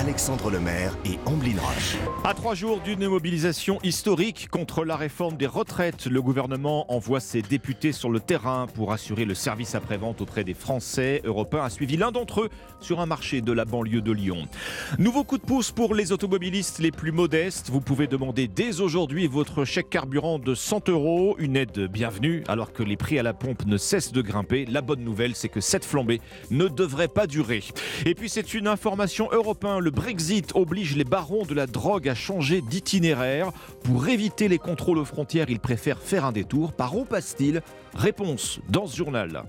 Alexandre Lemaire et Amblin Roche. À trois jours d'une mobilisation historique contre la réforme des retraites, le gouvernement envoie ses députés sur le terrain pour assurer le service après-vente auprès des Français. Européens a suivi l'un d'entre eux sur un marché de la banlieue de Lyon. Nouveau coup de pouce pour les automobilistes les plus modestes. Vous pouvez demander dès aujourd'hui votre chèque carburant de 100 euros, une aide bienvenue alors que les prix à la pompe ne cessent de grimper. La bonne nouvelle, c'est que cette flambée ne devrait pas durer. Et puis c'est une information européenne Brexit oblige les barons de la drogue à changer d'itinéraire. Pour éviter les contrôles aux frontières, ils préfèrent faire un détour. Par où passe-t-il? Réponse dans ce journal.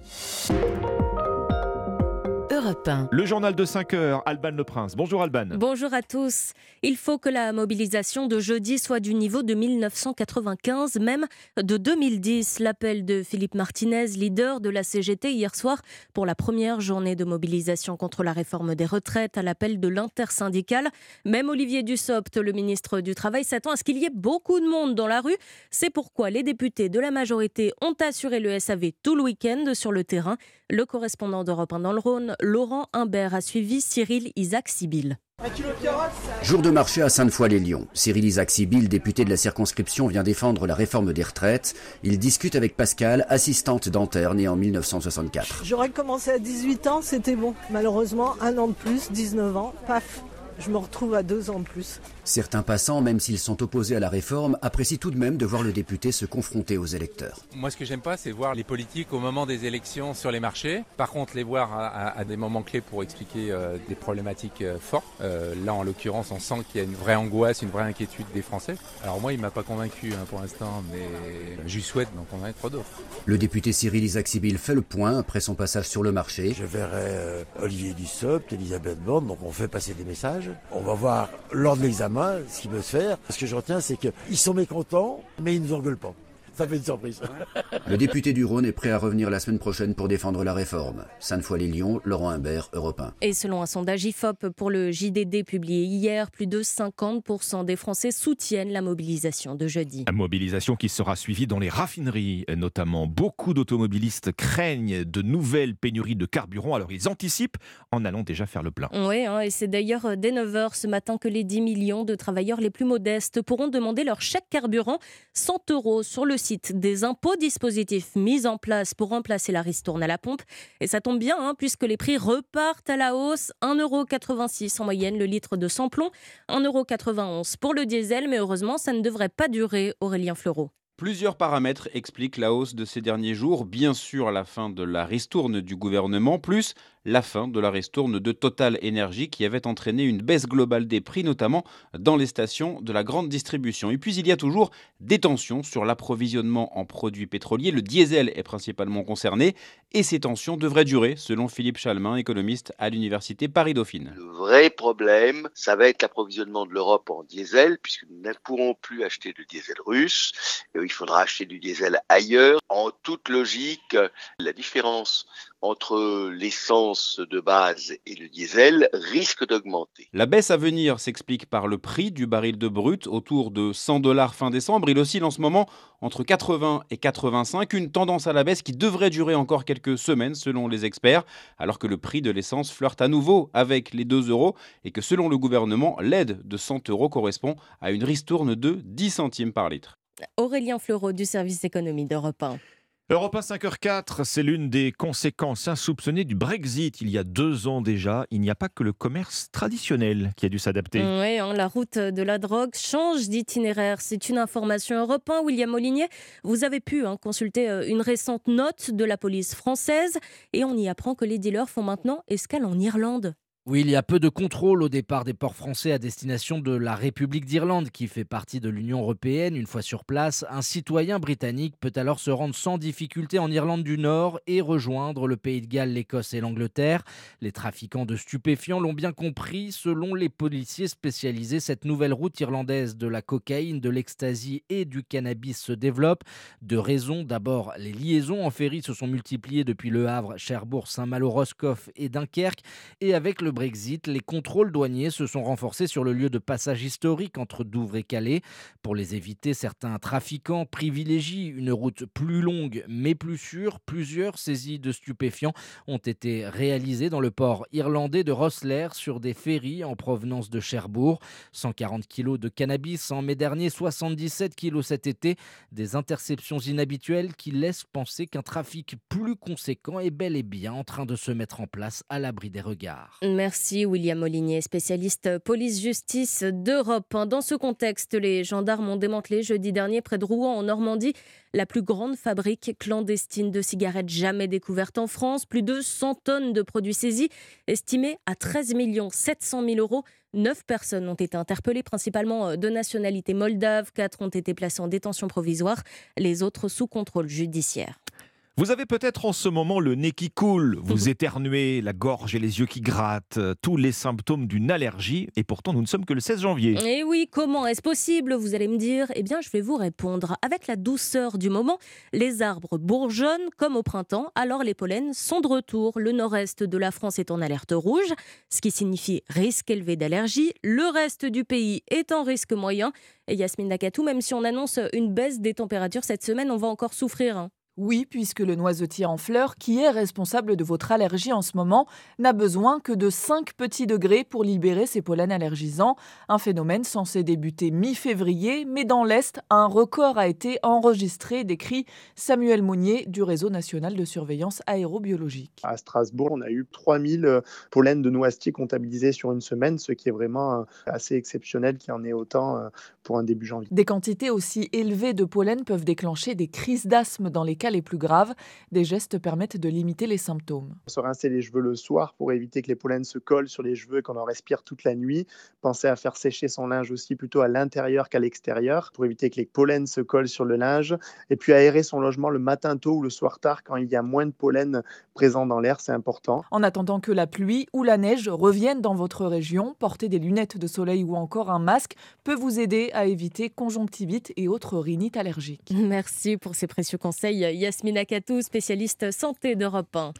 Le journal de 5 heures, Alban Le Prince. Bonjour Alban. Bonjour à tous. Il faut que la mobilisation de jeudi soit du niveau de 1995, même de 2010. L'appel de Philippe Martinez, leader de la CGT hier soir pour la première journée de mobilisation contre la réforme des retraites à l'appel de l'intersyndicale. Même Olivier Dussopt, le ministre du Travail, s'attend à ce qu'il y ait beaucoup de monde dans la rue. C'est pourquoi les députés de la majorité ont assuré le SAV tout le week-end sur le terrain. Le correspondant d'Europe 1 dans le Rhône, Laurent Imbert, a suivi Cyril Isaac Sibyl. Jour de marché à Sainte-Foy-les-Lyons. Cyril Isaac Sibyl, député de la circonscription, vient défendre la réforme des retraites. Il discute avec Pascal, assistante dentaire née en 1964. J'aurais commencé à 18 ans, c'était bon. Malheureusement, un an de plus, 19 ans, paf, je me retrouve à deux ans de plus. Certains passants, même s'ils sont opposés à la réforme, apprécient tout de même de voir le député se confronter aux électeurs. Moi, ce que j'aime pas, c'est voir les politiques au moment des élections sur les marchés. Par contre, les voir à, des moments clés pour expliquer euh, des problématiques euh, fortes. Euh, là, en l'occurrence, on sent qu'il y a une vraie angoisse, une vraie inquiétude des Français. Alors moi, il m'a pas convaincu hein, pour l'instant, mais je lui souhaite d'en convaincre d'autres. Le député Cyril Isaac Sibyl fait le point après son passage sur le marché. Je verrai Olivier Dussopt, Elisabeth Borne, donc on fait passer des messages. On va voir lors de l'examen ce qui peut se faire. Ce que je retiens, c'est qu'ils sont mécontents, mais ils ne nous engueulent pas ça fait une surprise. Le député du Rhône est prêt à revenir la semaine prochaine pour défendre la réforme. Sainte-Foy-les-Lyons, Laurent Imbert, Europe 1. Et selon un sondage IFOP pour le JDD publié hier, plus de 50% des Français soutiennent la mobilisation de jeudi. La mobilisation qui sera suivie dans les raffineries, notamment. Beaucoup d'automobilistes craignent de nouvelles pénuries de carburant, alors ils anticipent en allant déjà faire le plein. Oui, hein, et c'est d'ailleurs dès 9h ce matin que les 10 millions de travailleurs les plus modestes pourront demander leur chèque carburant 100 euros sur le site des impôts, dispositifs mis en place pour remplacer la ristourne à la pompe. Et ça tombe bien, hein, puisque les prix repartent à la hausse. 1,86€ en moyenne le litre de sans-plomb, 1,91€ pour le diesel, mais heureusement, ça ne devrait pas durer, Aurélien Fleureau. Plusieurs paramètres expliquent la hausse de ces derniers jours. Bien sûr, la fin de la ristourne du gouvernement, plus la fin de la ristourne de Total Energy qui avait entraîné une baisse globale des prix, notamment dans les stations de la grande distribution. Et puis il y a toujours des tensions sur l'approvisionnement en produits pétroliers. Le diesel est principalement concerné et ces tensions devraient durer, selon Philippe Chalmin, économiste à l'université Paris-Dauphine. Le vrai problème, ça va être l'approvisionnement de l'Europe en diesel, puisque nous ne pourrons plus acheter de diesel russe. il faudra acheter du diesel ailleurs. En toute logique, la différence entre l'essence de base et le diesel risque d'augmenter. La baisse à venir s'explique par le prix du baril de brut autour de 100 dollars fin décembre. Il oscille en ce moment entre 80 et 85, une tendance à la baisse qui devrait durer encore quelques semaines selon les experts, alors que le prix de l'essence flirte à nouveau avec les 2 euros et que selon le gouvernement, l'aide de 100 euros correspond à une ristourne de 10 centimes par litre. Aurélien Fleureau du service économie d'Europe 1. Europe 1 5h04, c'est l'une des conséquences insoupçonnées du Brexit. Il y a deux ans déjà, il n'y a pas que le commerce traditionnel qui a dû s'adapter. Oui, hein, la route de la drogue change d'itinéraire. C'est une information Europe 1. William Molinier, vous avez pu hein, consulter euh, une récente note de la police française et on y apprend que les dealers font maintenant escale en Irlande. Oui, il y a peu de contrôle au départ des ports français à destination de la République d'Irlande, qui fait partie de l'Union européenne. Une fois sur place, un citoyen britannique peut alors se rendre sans difficulté en Irlande du Nord et rejoindre le Pays de Galles, l'Écosse et l'Angleterre. Les trafiquants de stupéfiants l'ont bien compris. Selon les policiers spécialisés, cette nouvelle route irlandaise de la cocaïne, de l'ecstasy et du cannabis se développe. De raisons, d'abord, les liaisons en ferry se sont multipliées depuis Le Havre, Cherbourg, Saint-Malo, Roscoff et Dunkerque, et avec le Brexit, les contrôles douaniers se sont renforcés sur le lieu de passage historique entre Douvres et Calais. Pour les éviter, certains trafiquants privilégient une route plus longue mais plus sûre. Plusieurs saisies de stupéfiants ont été réalisées dans le port irlandais de Rosslare sur des ferries en provenance de Cherbourg. 140 kilos de cannabis en mai dernier, 77 kilos cet été. Des interceptions inhabituelles qui laissent penser qu'un trafic plus conséquent est bel et bien en train de se mettre en place à l'abri des regards. William Molinier, spécialiste police-justice d'Europe. Dans ce contexte, les gendarmes ont démantelé jeudi dernier près de Rouen en Normandie la plus grande fabrique clandestine de cigarettes jamais découverte en France. Plus de 100 tonnes de produits saisis, estimés à 13 700 000 euros. Neuf personnes ont été interpellées, principalement de nationalité moldave. Quatre ont été placées en détention provisoire, les autres sous contrôle judiciaire. Vous avez peut-être en ce moment le nez qui coule, vous éternuez, la gorge et les yeux qui grattent, euh, tous les symptômes d'une allergie, et pourtant nous ne sommes que le 16 janvier. Eh oui, comment est-ce possible Vous allez me dire? Eh bien, je vais vous répondre. Avec la douceur du moment, les arbres bourgeonnent comme au printemps, alors les pollens sont de retour. Le nord-est de la France est en alerte rouge, ce qui signifie risque élevé d'allergie. Le reste du pays est en risque moyen. Et Yasmine Nakatou, même si on annonce une baisse des températures cette semaine, on va encore souffrir. Hein. Oui, puisque le noisetier en fleurs, qui est responsable de votre allergie en ce moment, n'a besoin que de 5 petits degrés pour libérer ses pollens allergisants, un phénomène censé débuter mi-février, mais dans l'Est, un record a été enregistré, décrit Samuel Monnier du Réseau national de surveillance aérobiologique. À Strasbourg, on a eu 3000 euh, pollens de noisetier comptabilisés sur une semaine, ce qui est vraiment euh, assez exceptionnel qu'il y en ait autant euh, pour un début janvier. Des quantités aussi élevées de pollen peuvent déclencher des crises d'asthme dans les cas les plus graves. Des gestes permettent de limiter les symptômes. Se rincer les cheveux le soir pour éviter que les pollens se collent sur les cheveux et qu'on en respire toute la nuit. Pensez à faire sécher son linge aussi plutôt à l'intérieur qu'à l'extérieur pour éviter que les pollens se collent sur le linge. Et puis aérer son logement le matin tôt ou le soir tard quand il y a moins de pollen présent dans l'air, c'est important. En attendant que la pluie ou la neige reviennent dans votre région, porter des lunettes de soleil ou encore un masque peut vous aider à éviter conjonctivite et autres rhinites allergiques. Merci pour ces précieux conseils Yasmina Katou, spécialiste santé d'Europe 1.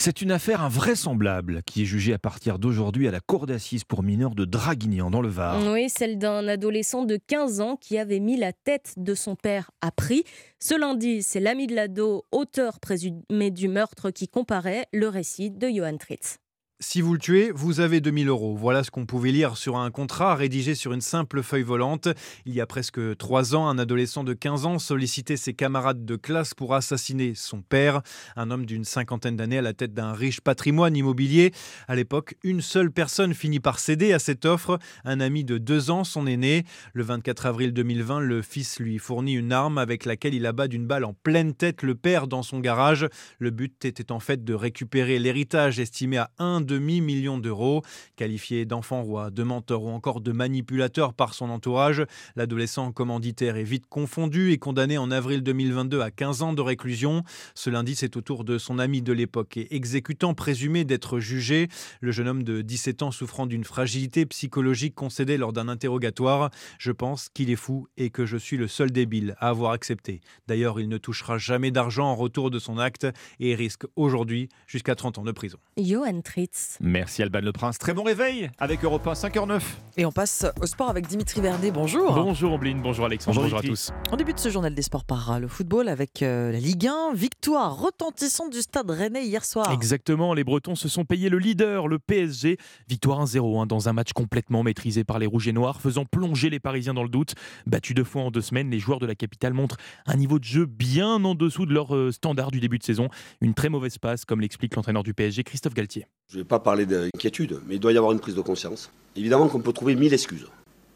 C'est une affaire invraisemblable qui est jugée à partir d'aujourd'hui à la cour d'assises pour mineurs de Draguignan dans le Var. Oui, celle d'un adolescent de 15 ans qui avait mis la tête de son père à prix. Ce lundi, c'est l'ami de l'ado, auteur présumé du meurtre, qui comparait le récit de Johan Tritz. Si vous le tuez, vous avez 2000 euros. Voilà ce qu'on pouvait lire sur un contrat rédigé sur une simple feuille volante. Il y a presque trois ans, un adolescent de 15 ans sollicitait ses camarades de classe pour assassiner son père, un homme d'une cinquantaine d'années à la tête d'un riche patrimoine immobilier. À l'époque, une seule personne finit par céder à cette offre, un ami de deux ans, son aîné. Le 24 avril 2020, le fils lui fournit une arme avec laquelle il abat d'une balle en pleine tête le père dans son garage. Le but était en fait de récupérer l'héritage estimé à 1 demi-million d'euros. Qualifié d'enfant roi, de menteur ou encore de manipulateur par son entourage, l'adolescent commanditaire est vite confondu et condamné en avril 2022 à 15 ans de réclusion. Ce lundi, c'est au tour de son ami de l'époque et exécutant présumé d'être jugé. Le jeune homme de 17 ans souffrant d'une fragilité psychologique concédée lors d'un interrogatoire. Je pense qu'il est fou et que je suis le seul débile à avoir accepté. D'ailleurs, il ne touchera jamais d'argent en retour de son acte et risque aujourd'hui jusqu'à 30 ans de prison. Johan Tritz. Merci Alban Le Prince. Très bon réveil avec Europe 1 5h09. Et on passe au sport avec Dimitri Verdet. Bonjour. Bonjour Ombline, bonjour Alexandre, bonjour, à tous. On débute ce journal des sports par le football avec euh, la Ligue 1. Victoire retentissante du stade rennais hier soir. Exactement, les Bretons se sont payés le leader, le PSG. Victoire 1-0 hein, dans un match complètement maîtrisé par les Rouges et Noirs, faisant plonger les Parisiens dans le doute. Battus deux fois en deux semaines, les joueurs de la capitale montrent un niveau de jeu bien en dessous de leur euh, standard du début de saison. Une très mauvaise passe, comme l'explique l'entraîneur du PSG, Christophe Galtier. Je ne vais pas parler d'inquiétude, mais il doit y avoir une prise de conscience. Évidemment qu'on peut trouver mille excuses,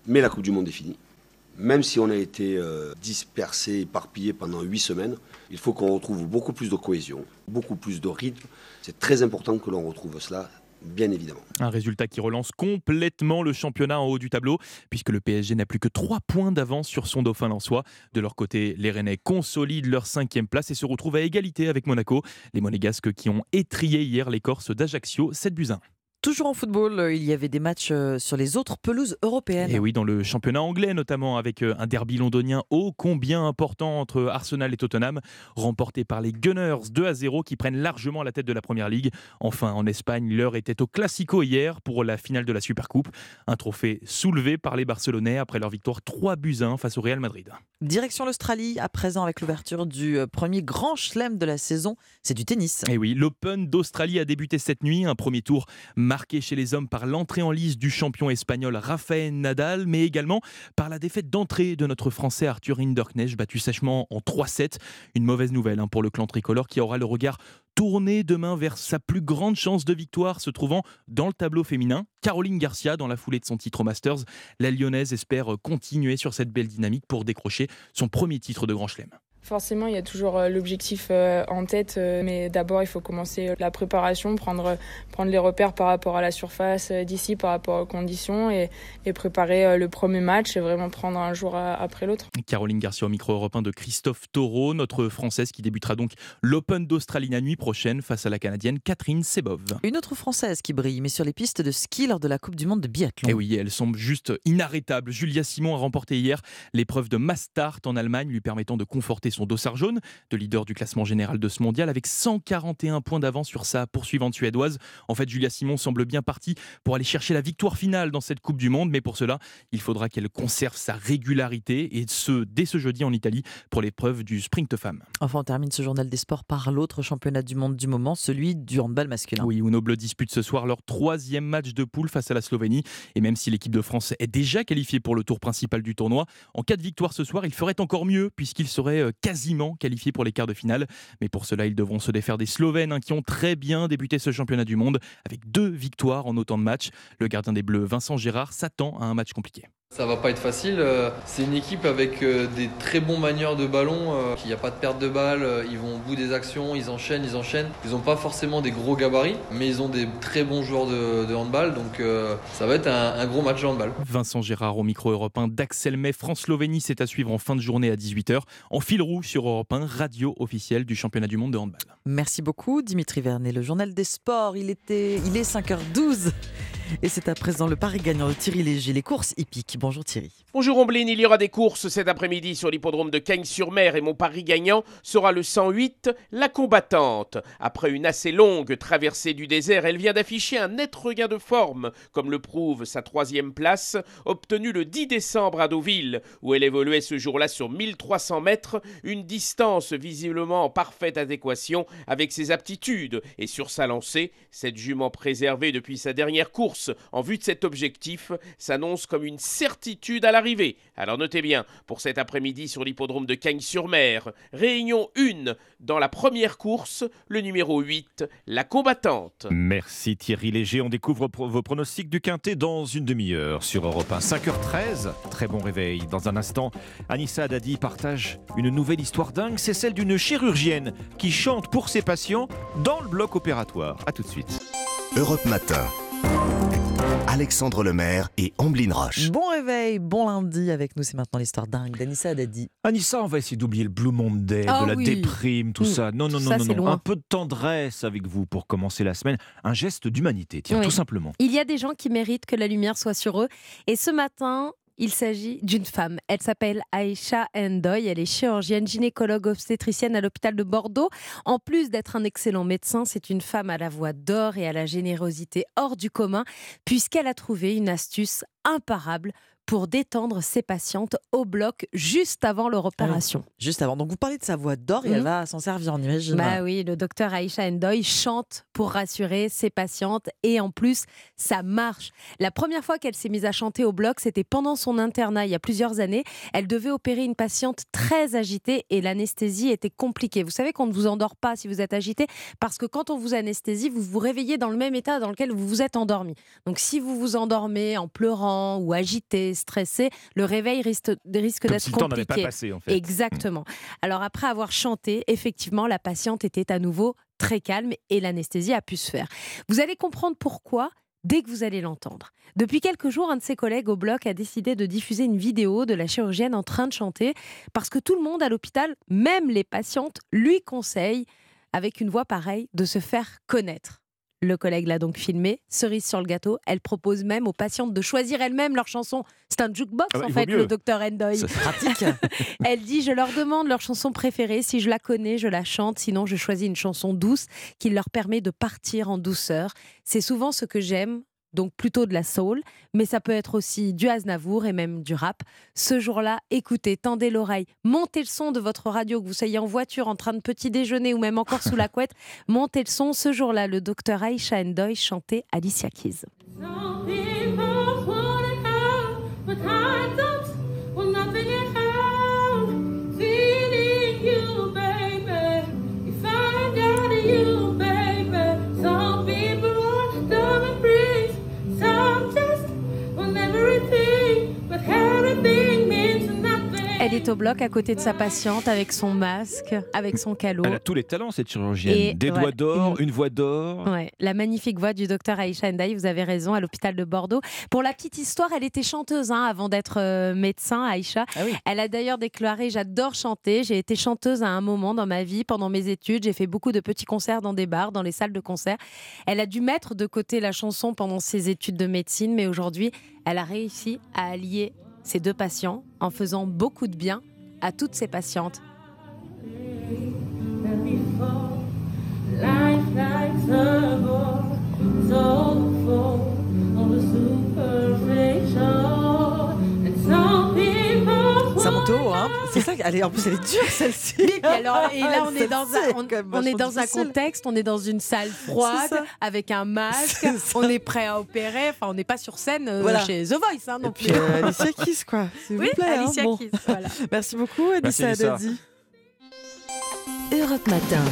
mais la Coupe du Monde est finie. Même si on a été euh, dispersé, éparpillé pendant huit semaines, il faut qu'on retrouve beaucoup plus de cohésion, beaucoup plus de rythme. C'est très important que l'on retrouve cela bien évidemment. Un résultat qui relance complètement le championnat en haut du tableau, puisque le PSG n'a plus que 3 points d'avance sur son dauphin lensois. De leur côté, les Rennais consolident leur cinquième place et se retrouvent à égalité avec Monaco. Les Monégasques qui ont étrié hier les Corses d'Ajaccio 7 buts 1. Toujours en football, euh, il y avait des matchs euh, sur les autres pelouses européennes. Et oui, dans le championnat anglais notamment, avec euh, un derby londonien ô combien important entre Arsenal et Tottenham, remporté par les Gunners 2 à 0 qui prennent largement la tête de la Première Ligue. Enfin, en Espagne, l'heure était au Classico hier pour la finale de la Supercoupe. Un trophée soulevé par les Barcelonais après leur victoire 3 buts 1 face au Real Madrid. Direction l'Australie, à présent avec l'ouverture du premier grand chelem de la saison, c'est du tennis. Et oui, l'Open d'Australie a débuté cette nuit, un premier tour marqué chez les hommes par l'entrée en lice du champion espagnol Rafael Nadal, mais également par la défaite d'entrée de notre Français Arthur Hinderknecht, battu sèchement en 3-7. Une mauvaise nouvelle hein, pour le clan tricolore qui aura le regard tourné demain vers sa plus grande chance de victoire se trouvant dans le tableau féminin. Caroline Garcia, dans la foulée de son titre au Masters, la lyonnaise espère continuer sur cette belle dynamique pour décrocher son premier titre de Grand Chelem. Forcément, il y a toujours euh, l'objectif euh, en tête, euh, mais d'abord, il faut commencer la préparation, prendre, prendre les repères par rapport à la surface d'ici, par rapport aux conditions et, et, préparer le premier match et vraiment prendre un jour après l'autre. Caroline Garcia au micro européen de Christophe Taureau, notre Française qui débutera donc l'Open d'Australie la nuit prochaine face à la Canadienne Catherine Sebov. Une autre Française qui brille, mais sur les pistes de ski lors de la Coupe du Monde de biathlon. Et eh oui, elle semble juste inarrêtable. Julia Simon a remporté hier l'épreuve de Mastart en Allemagne, lui permettant de conforter son dossard jaune, de leader du classement général de ce mondial, avec 141 points d'avance sur sa poursuivante suédoise. En fait, Julia Simon semble bien partie pour aller chercher la victoire finale dans cette Coupe du Monde, mais pour cela, il faudra qu'elle conserve sa régularité, et ce, dès ce jeudi en Italie, pour l'épreuve du sprint femme. Enfin, on termine ce journal des sports par l'autre championnat du monde du moment, celui du handball masculin. Oui, Uno Bleu dispute ce soir leur troisième match de poule face à la Slovénie, et même si l'équipe de France est déjà qualifiée pour le tour principal du tournoi, en cas de victoire ce soir, il ferait encore mieux, puisqu'il serait euh, quasiment qualifiés pour les quarts de finale. Mais pour cela, ils devront se défaire des Slovènes hein, qui ont très bien débuté ce championnat du monde avec deux victoires en autant de matchs. Le gardien des Bleus, Vincent Gérard, s'attend à un match compliqué. Ça va pas être facile. Euh, c'est une équipe avec euh, des très bons manieurs de ballon. Euh, il n'y a pas de perte de balle. Ils vont au bout des actions, ils enchaînent, ils enchaînent. Ils n'ont pas forcément des gros gabarits, mais ils ont des très bons joueurs de, handball. Donc ça va être un, gros match de handball. Vincent Gérard au micro européen d'Axel May. France-Slovénie, c'est à suivre en fin de journée à 18h. En fil rouge sur Europe 1, radio officielle du championnat du monde de handball. Merci beaucoup Dimitri Vernet. Le journal des sports, il, était, il est 5h12. Et c'est à présent le pari gagnant de Thierry Léger, les courses hippiques. Bonjour Thierry. Bonjour Omblin, il y aura des courses cet après-midi sur l'hippodrome de Cagnes-sur-Mer et mon pari gagnant sera le 108, la combattante. Après une assez longue traversée du désert, elle vient d'afficher un net regain de forme, comme le prouve sa troisième place, obtenue le 10 décembre à Deauville, où elle évoluait ce jour-là sur 1300 mètres, une distance visiblement en parfaite adéquation avec ses aptitudes. Et sur sa lancée, cette jument préservée depuis sa dernière course en vue de cet objectif s'annonce comme une certitude à l'arrivée. Alors notez bien, pour cet après-midi sur l'hippodrome de Cagnes-sur-Mer, réunion 1 dans la première course, le numéro 8, la combattante. Merci Thierry Léger, on découvre vos pronostics du Quintet dans une demi-heure sur Europe 1. 5h13, très bon réveil. Dans un instant, Anissa Dadi partage une nouvelle histoire dingue, c'est celle d'une chirurgienne qui chante pour ses patients dans le bloc opératoire. A tout de suite. Europe Matin. Alexandre Lemaire et Amblin Roche. Bon réveil, bon lundi avec nous, c'est maintenant l'histoire dingue d'Anissa Dadi. Anissa, on va essayer d'oublier le Blue Monday, oh de la déprime, tout mm. ça. Non, non, non, non, non. un peu de tendresse avec vous pour commencer la semaine. Un geste d'humanité, tiens, tout simplement. Il y a des gens qui méritent que la lumière soit sur eux. Et ce matin, il s'agit d'une femme. Elle s'appelle Aisha Endoy. Elle est chirurgienne, gynécologue obstétricienne à l'hôpital de Bordeaux. En plus d'être un excellent médecin, c'est une femme à la voix d'or et à la générosité hors du commun, puisqu'elle a trouvé une astuce imparable pour détendre ses patientes au bloc juste avant leur opération. juste avant. Donc vous parlez de sa voix d'or et elle mhm. va s'en servir, en imagine. Bah oui, le docteur Aïcha Endoy chante pour rassurer ses patientes et en plus, ça marche. La première fois qu'elle s'est mise à chanter au bloc, c'était pendant son internat il y a plusieurs années. Elle devait opérer une patiente très agitée et l'anesthésie était compliquée. Vous savez qu'on ne vous endort pas si vous êtes agité parce que quand on vous anesthésie, vous vous réveillez dans le même état dans lequel vous vous êtes endormi. Donc si vous vous endormez en pleurant ou agité, stressé, le réveil risque, risque d'être si compliqué. Pas passé, en fait. Exactement. Alors après avoir chanté, effectivement, la patiente était à nouveau très calme et l'anesthésie a pu se faire. Vous allez comprendre pourquoi dès que vous allez l'entendre. Depuis quelques jours, un de ses collègues au bloc a décidé de diffuser une vidéo de la chirurgienne en train de chanter parce que tout le monde à l'hôpital, même les patientes, lui conseillent, avec une voix pareille, de se faire connaître. Le collègue l'a donc filmé. Cerise sur le gâteau, elle propose même aux patientes de choisir elles-mêmes leur chanson. C'est un jukebox Ah bah, en fait, le docteur Endoy. C'est pratique. elle dit Je leur demande leur chanson préférée. Si je la connais, je la chante. Sinon, je choisis une chanson douce qui leur permet de partir en douceur. C'est souvent ce que j'aime. Donc plutôt de la soul, mais ça peut être aussi du Aznavour et même du rap. Ce jour-là, écoutez, tendez l'oreille, montez le son de votre radio, que vous soyez en voiture, en train de petit déjeuner ou même encore sous la couette, montez le son. Ce jour-là, le docteur Aisha Endoy chantait Alicia Keys. Elle est au bloc à côté de sa patiente avec son masque, avec son calot. Elle a tous les talents, cette chirurgienne. Et Des voilà, doigts d'or, une voix d'or. Ouais, la magnifique voix du docteur Aïcha Ndaï, vous avez raison, à l'hôpital de Bordeaux. Pour la petite histoire, elle était chanteuse hein, avant d'être euh, médecin, Aïcha. Elle a d'ailleurs déclaré J'adore chanter. J'ai été chanteuse à un moment dans ma vie, pendant mes études. J'ai fait beaucoup de petits concerts dans des bars, dans les salles de concert. Elle a dû mettre de côté la chanson pendant ses études de médecine, mais aujourd'hui, elle a réussi à allier ses deux patients en faisant beaucoup de bien à toutes ses patientes. Hein C'est ça. Allez, en plus, elle est dure celle-ci. Oui, puis alors, et là, on est dans un, on, est dans un contexte, on est dans une salle froide, avec un masque, on est prêt à opérer. Enfin, on n'est pas sur scène euh, Voilà. chez The Voice, hein, non Et puis plus. euh, Alicia Keys, quoi. S'il Oui, vous plaît. hein. Alicia Bon. Keys, voilà. Merci beaucoup, Anissa. Haddadi. Europe Matin.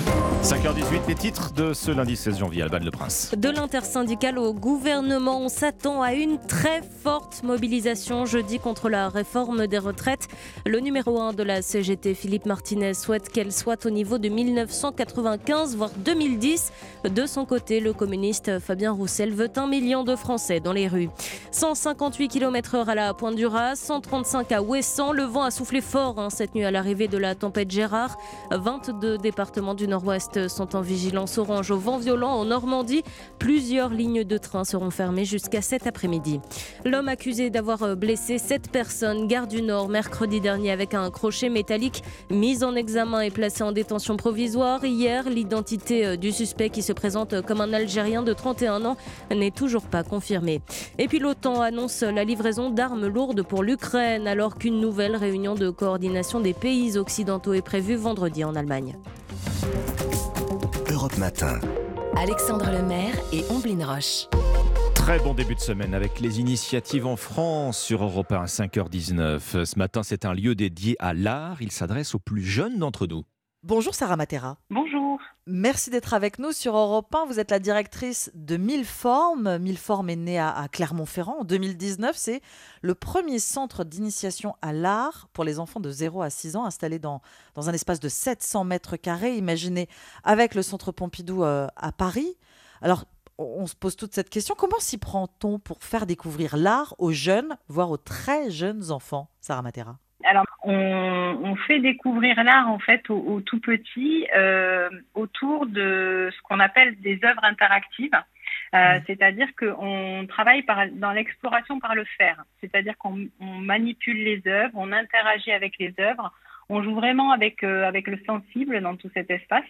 5h18, les titres de ce lundi 16 janvier, Alban Le Prince. De l'intersyndicale au gouvernement, on s'attend à une très forte mobilisation jeudi contre la réforme des retraites. Le numéro 1 de la CGT, Philippe Martinez, souhaite qu'elle soit au niveau de 1995, voire 2010. De son côté, le communiste Fabien Roussel veut un million de Français dans les rues. 158 km/h à la Pointe du Raz, 135 à Ouessant. Le vent a soufflé fort hein, cette nuit à l'arrivée de la tempête Gérard. 22 départements du nord-ouest sont en vigilance orange au vent violent en Normandie. Plusieurs lignes de train seront fermées jusqu'à cet après-midi. L'homme accusé d'avoir blessé sept personnes, gare du Nord, mercredi dernier avec un crochet métallique, mis en examen et placé en détention provisoire. Hier, l'identité euh, du suspect qui se présente comme un Algérien de 31 ans n'est toujours pas confirmée. Et puis l'OTAN annonce la livraison d'armes lourdes pour l'Ukraine alors qu'une nouvelle réunion de coordination des pays occidentaux est prévue vendredi en Allemagne. Europe Matin. Alexandre Lemaire et Omblin Roche. Très bon début de semaine avec les initiatives en France sur Europe 1 à 5h19. Ce matin, c'est un lieu dédié à l'art. Il s'adresse aux plus jeunes d'entre nous. Bonjour Sarah Matera. Bonjour. Merci d'être avec nous sur Europe 1. Vous êtes la directrice de Mille Formes. Mille Formes est né à, Clermont-Ferrand en 2019. C'est le premier centre d'initiation à l'art pour les enfants de 0 à 6 ans installé dans, dans un espace de 700 mètres carrés, imaginé avec le centre Pompidou euh, à Paris. Alors, on se pose toute cette question. Comment s'y prend-on pour faire découvrir l'art aux jeunes, voire aux très jeunes enfants, Sarah Matera? On, on fait découvrir l'art en fait aux, aux tout petits euh, autour de ce qu'on appelle des œuvres interactives. Euh, C'est-à-dire qu'on travaille par, dans l'exploration par le faire. C'est-à-dire qu'on on manipule les œuvres, on interagit avec les œuvres, on joue vraiment avec, euh, avec le sensible dans tout cet espace.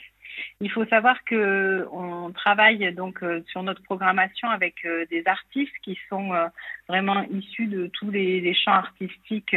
Il faut savoir que on travaille donc euh, sur notre programmation avec euh, des artistes qui sont euh, vraiment issus de tous les, champs artistiques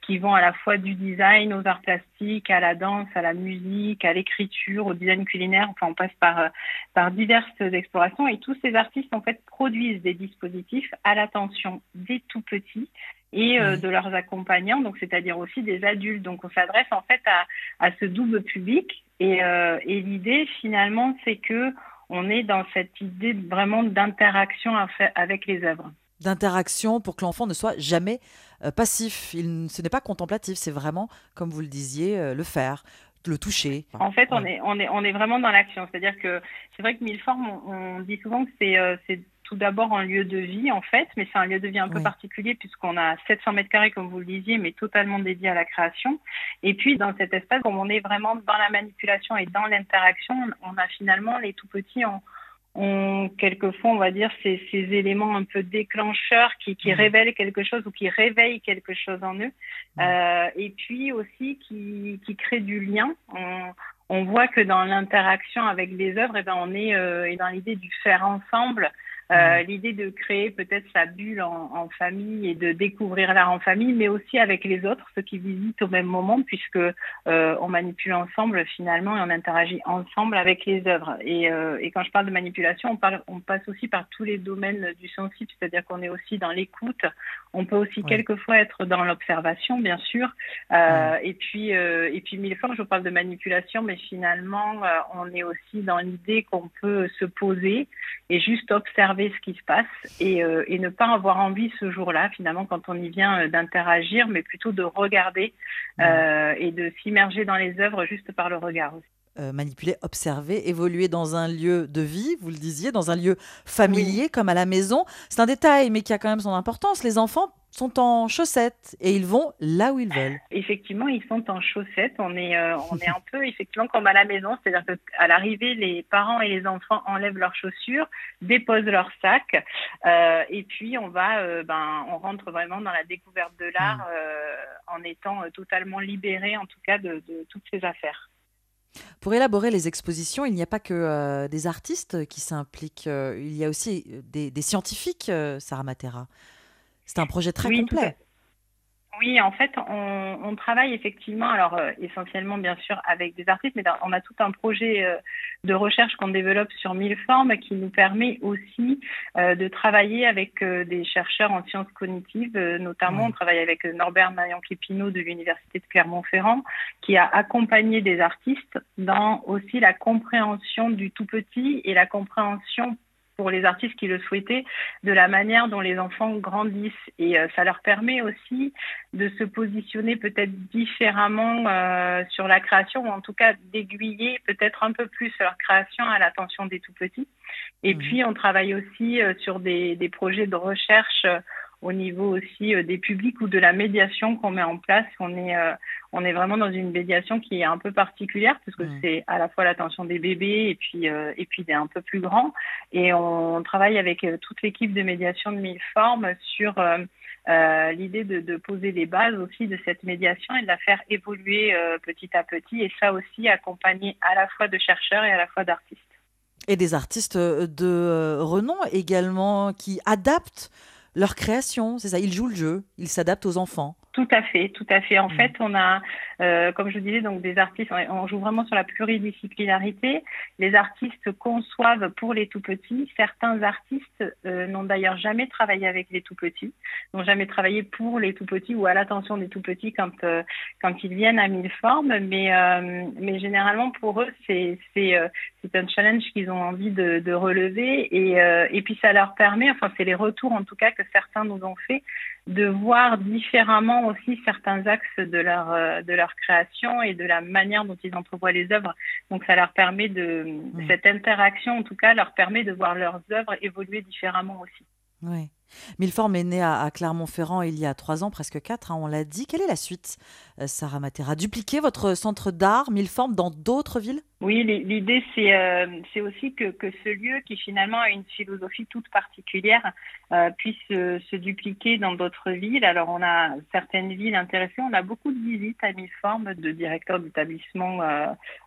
qui vont à la fois du design aux arts plastiques, à la danse, à la musique, à l'écriture, au design culinaire. Enfin, on passe par par diverses explorations et tous ces artistes en fait produisent des dispositifs à l'attention des tout petits et euh, de leurs accompagnants, donc c'est-à-dire aussi des adultes. Donc on s'adresse en fait à, à ce double public et, euh, et l'idée finalement c'est que on est dans cette idée vraiment d'interaction avec les œuvres. d'interaction pour que l'enfant ne soit jamais euh, passif. Il, ce n'est pas contemplatif, c'est vraiment, comme vous le disiez, le faire, le toucher. En fait, on est, on est, on est vraiment dans l'action. C'est-à-dire que c'est vrai que Milleformes, on, on dit souvent que c'est tout d'abord un lieu de vie, en fait, mais c'est un lieu de vie un peu particulier puisqu'on a 700 mètres carrés, comme vous le disiez, mais totalement dédié à la création. Et puis, dans cet espace, comme on est vraiment dans la manipulation et dans l'interaction, on a finalement les tout petits en, ont quelquefois, on va dire, ces, ces éléments un peu déclencheurs qui, qui révèlent quelque chose ou qui réveillent quelque chose en eux. Euh, et puis aussi qui, qui créent du lien. On, on voit que dans l'interaction avec les œuvres, eh ben, on est euh, dans l'idée du faire ensemble. Euh, l'idée de créer peut-être sa bulle en, en, famille et de découvrir l'art en famille, mais aussi avec les autres, ceux qui visitent au même moment, puisque euh, on manipule ensemble finalement et on interagit ensemble avec les œuvres. Et, euh, et quand je parle de manipulation, on, parle, on, passe aussi par tous les domaines du sensible, c'est-à-dire qu'on est aussi dans l'écoute, on peut aussi ouais. quelquefois être dans l'observation, bien sûr. Ouais. Et puis, et puis mille fois, je parle de manipulation, mais finalement, on est aussi dans l'idée qu'on peut se poser et juste observer ce qui se passe et, euh, et ne pas avoir envie ce jour-là, finalement, quand on y vient, euh, d'interagir, mais plutôt de regarder euh, et de s'immerger dans les œuvres juste par le regard aussi. Manipuler, observer, évoluer dans un lieu de vie, vous le disiez, dans un lieu familier oui. comme à la maison. C'est un détail, mais qui a quand même son importance. Les enfants sont en chaussettes et ils vont là où ils veulent. Effectivement, ils sont en chaussettes. On est, euh, on est un peu effectivement comme à la maison, c'est-à-dire qu'à l'arrivée, les parents et les enfants enlèvent leurs chaussures, déposent leurs sacs, euh, et puis on va, euh, ben, on rentre vraiment dans la découverte de l'art mmh. en étant totalement libéré, en tout cas, de, de toutes ces affaires. Pour élaborer les expositions, il n'y a pas que euh, des artistes qui s'impliquent, euh, il y a aussi des, des scientifiques, euh, Sarah Matera. C'est un projet très oui, complet. Oui, en fait, on, on, travaille effectivement, alors euh, essentiellement bien sûr avec des artistes, mais on a tout un projet euh, de recherche qu'on développe sur mille formes qui nous permet aussi euh, de travailler avec des chercheurs en sciences cognitives, notamment oui. on travaille avec Norbert Mayan-Clipino de l'Université de Clermont-Ferrand, qui a accompagné des artistes dans aussi la compréhension du tout petit et la compréhension pour les artistes qui le souhaitaient, de la manière dont les enfants grandissent. Et euh, ça leur permet aussi de se positionner peut-être différemment euh, sur la création, ou en tout cas d'aiguiller peut-être un peu plus leur création à l'attention des tout-petits. Et mmh. puis, on travaille aussi euh, sur des, des, projets de recherche au niveau aussi des publics ou de la médiation qu'on met en place. On est, on est vraiment dans une médiation qui est un peu particulière parce que mmh. c'est à la fois l'attention des bébés et puis euh, et puis des un peu plus grands et on travaille avec euh, toute l'équipe de médiation de mille formes sur euh, euh, l'idée de, de, poser les bases aussi de cette médiation et de la faire évoluer petit à petit et ça aussi accompagné à la fois de chercheurs et à la fois d'artistes. Et des artistes de renom également qui adaptent leur création, c'est ça, ils jouent le jeu, ils s'adaptent aux enfants. Tout à fait, tout à fait. En mmh. fait, on a, euh, comme je disais, donc des artistes, on joue vraiment sur la pluridisciplinarité. Les artistes conçoivent pour les tout petits. Certains artistes euh, n'ont d'ailleurs jamais travaillé avec les tout petits, n'ont jamais travaillé pour les tout petits ou à l'attention des tout petits quand euh, quand ils viennent à mille formes. Mais euh, mais généralement pour eux, c'est c'est c'est un challenge qu'ils ont envie de, de relever et et puis ça leur permet, enfin c'est les retours en tout cas que certains nous ont fait de voir différemment aussi certains axes de leur, euh, de leur création et de la manière dont ils entrevoient les œuvres. Donc ça leur permet de, oui. cette interaction en tout cas leur permet de voir leurs œuvres évoluer différemment aussi. Oui. Milleforme est né à, Clermont-Ferrand il y a trois ans, presque quatre, hein, on l'a dit. Quelle est la suite, euh, Sarah Matera? Dupliquer votre centre d'art Milleforme dans d'autres villes? Oui, l'idée c'est euh, aussi que, ce lieu qui finalement a une philosophie toute particulière euh, puisse se, dupliquer dans d'autres villes. Alors on a certaines villes intéressées, on a beaucoup de visites à Milleforme de directeurs d'établissements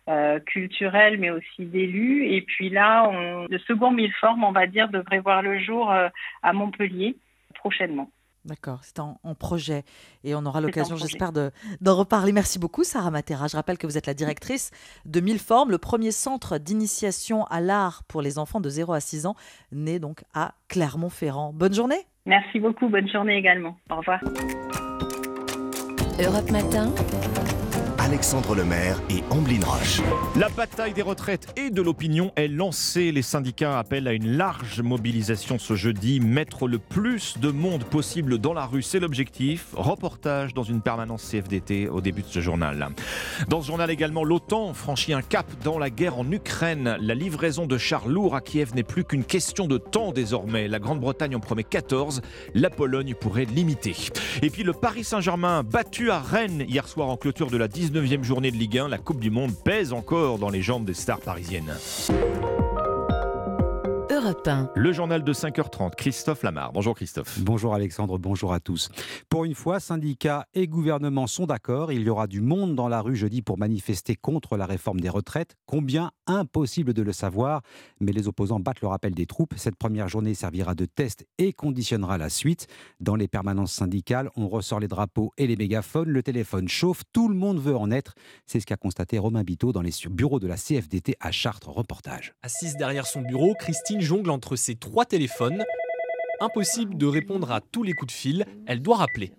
euh, culturels mais aussi d'élus. Et puis là, le second Milleforme, on va dire, devrait voir le jour à Montpellier prochainement. D'accord, c'est en, en, projet et on aura l'occasion, j'espère, d'en reparler. Merci beaucoup, Sarah Matera. Je rappelle que vous êtes la directrice de Mille Formes, le premier centre d'initiation à l'art pour les enfants de 0 à 6 ans, né donc à Clermont-Ferrand. Bonne journée. Merci beaucoup, bonne journée également. Au revoir. Europe Matin. Alexandre Lemaire et Amblin Roche. La bataille des retraites et de l'opinion est lancée. Les syndicats appellent à une large mobilisation ce jeudi. Mettre le plus de monde possible dans la rue, c'est l'objectif. Reportage dans une permanence CFDT au début de ce journal. Dans ce journal également, l'OTAN franchit un cap dans la guerre en Ukraine. La livraison de chars lourds à Kiev n'est plus qu'une question de temps désormais. La Grande-Bretagne en promet 14. La Pologne pourrait limiter. Et puis le Paris Saint-Germain battu à Rennes hier soir en clôture de la 19 9e journée de Ligue 1, la Coupe du Monde pèse encore dans les jambes des stars parisiennes. Europe 1. Le journal de 5h30, Christophe Lamar. Bonjour Christophe. Bonjour Alexandre, bonjour à tous. Pour une fois, syndicats et gouvernement sont d'accord. Il y aura du monde dans la rue jeudi pour manifester contre la réforme des retraites. Combien Impossible de le savoir. Mais les opposants battent le rappel des troupes. Cette première journée servira de test et conditionnera la suite. Dans les permanences syndicales, on ressort les drapeaux et les mégaphones. Le téléphone chauffe. Tout le monde veut en être. C'est ce qu'a constaté Romain Biteau dans les bureaux de la CFDT à Chartres. Reportage. Assise derrière son bureau, Christine jongle entre ses trois téléphones. Impossible de répondre à tous les coups de fil, elle doit rappeler.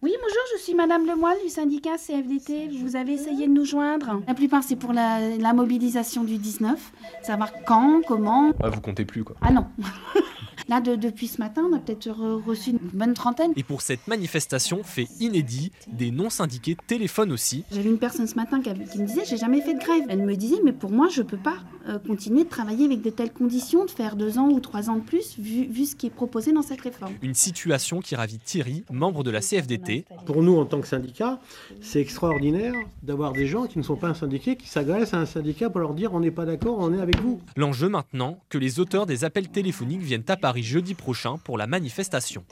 Oui, bonjour, je suis Madame Lemoine du syndicat CFDT. Vous avez essayé de nous joindre? La plupart, c'est pour la, la, mobilisation du 19. Savoir quand, comment? Ah, vous comptez plus, quoi. Ah non. Là, de, depuis ce matin, on a peut-être reçu une bonne trentaine. Et pour cette manifestation, fait inédit, des non-syndiqués téléphonent aussi. J'avais une personne ce matin qui, avait, qui me disait J'ai jamais fait de grève. Elle me disait Mais pour moi, je peux pas euh, continuer de travailler avec de telles conditions, de faire deux ans ou trois ans de plus, vu, vu ce qui est proposé dans cette réforme. Une situation qui ravit Thierry, membre de la CFDT. Pour nous, en tant que syndicat, c'est extraordinaire d'avoir des gens qui ne sont pas un syndiqué, qui s'agressent à un syndicat pour leur dire On n'est pas d'accord, on est avec vous. L'enjeu maintenant, que les auteurs des appels téléphoniques viennent à Paris jeudi prochain pour la manifestation.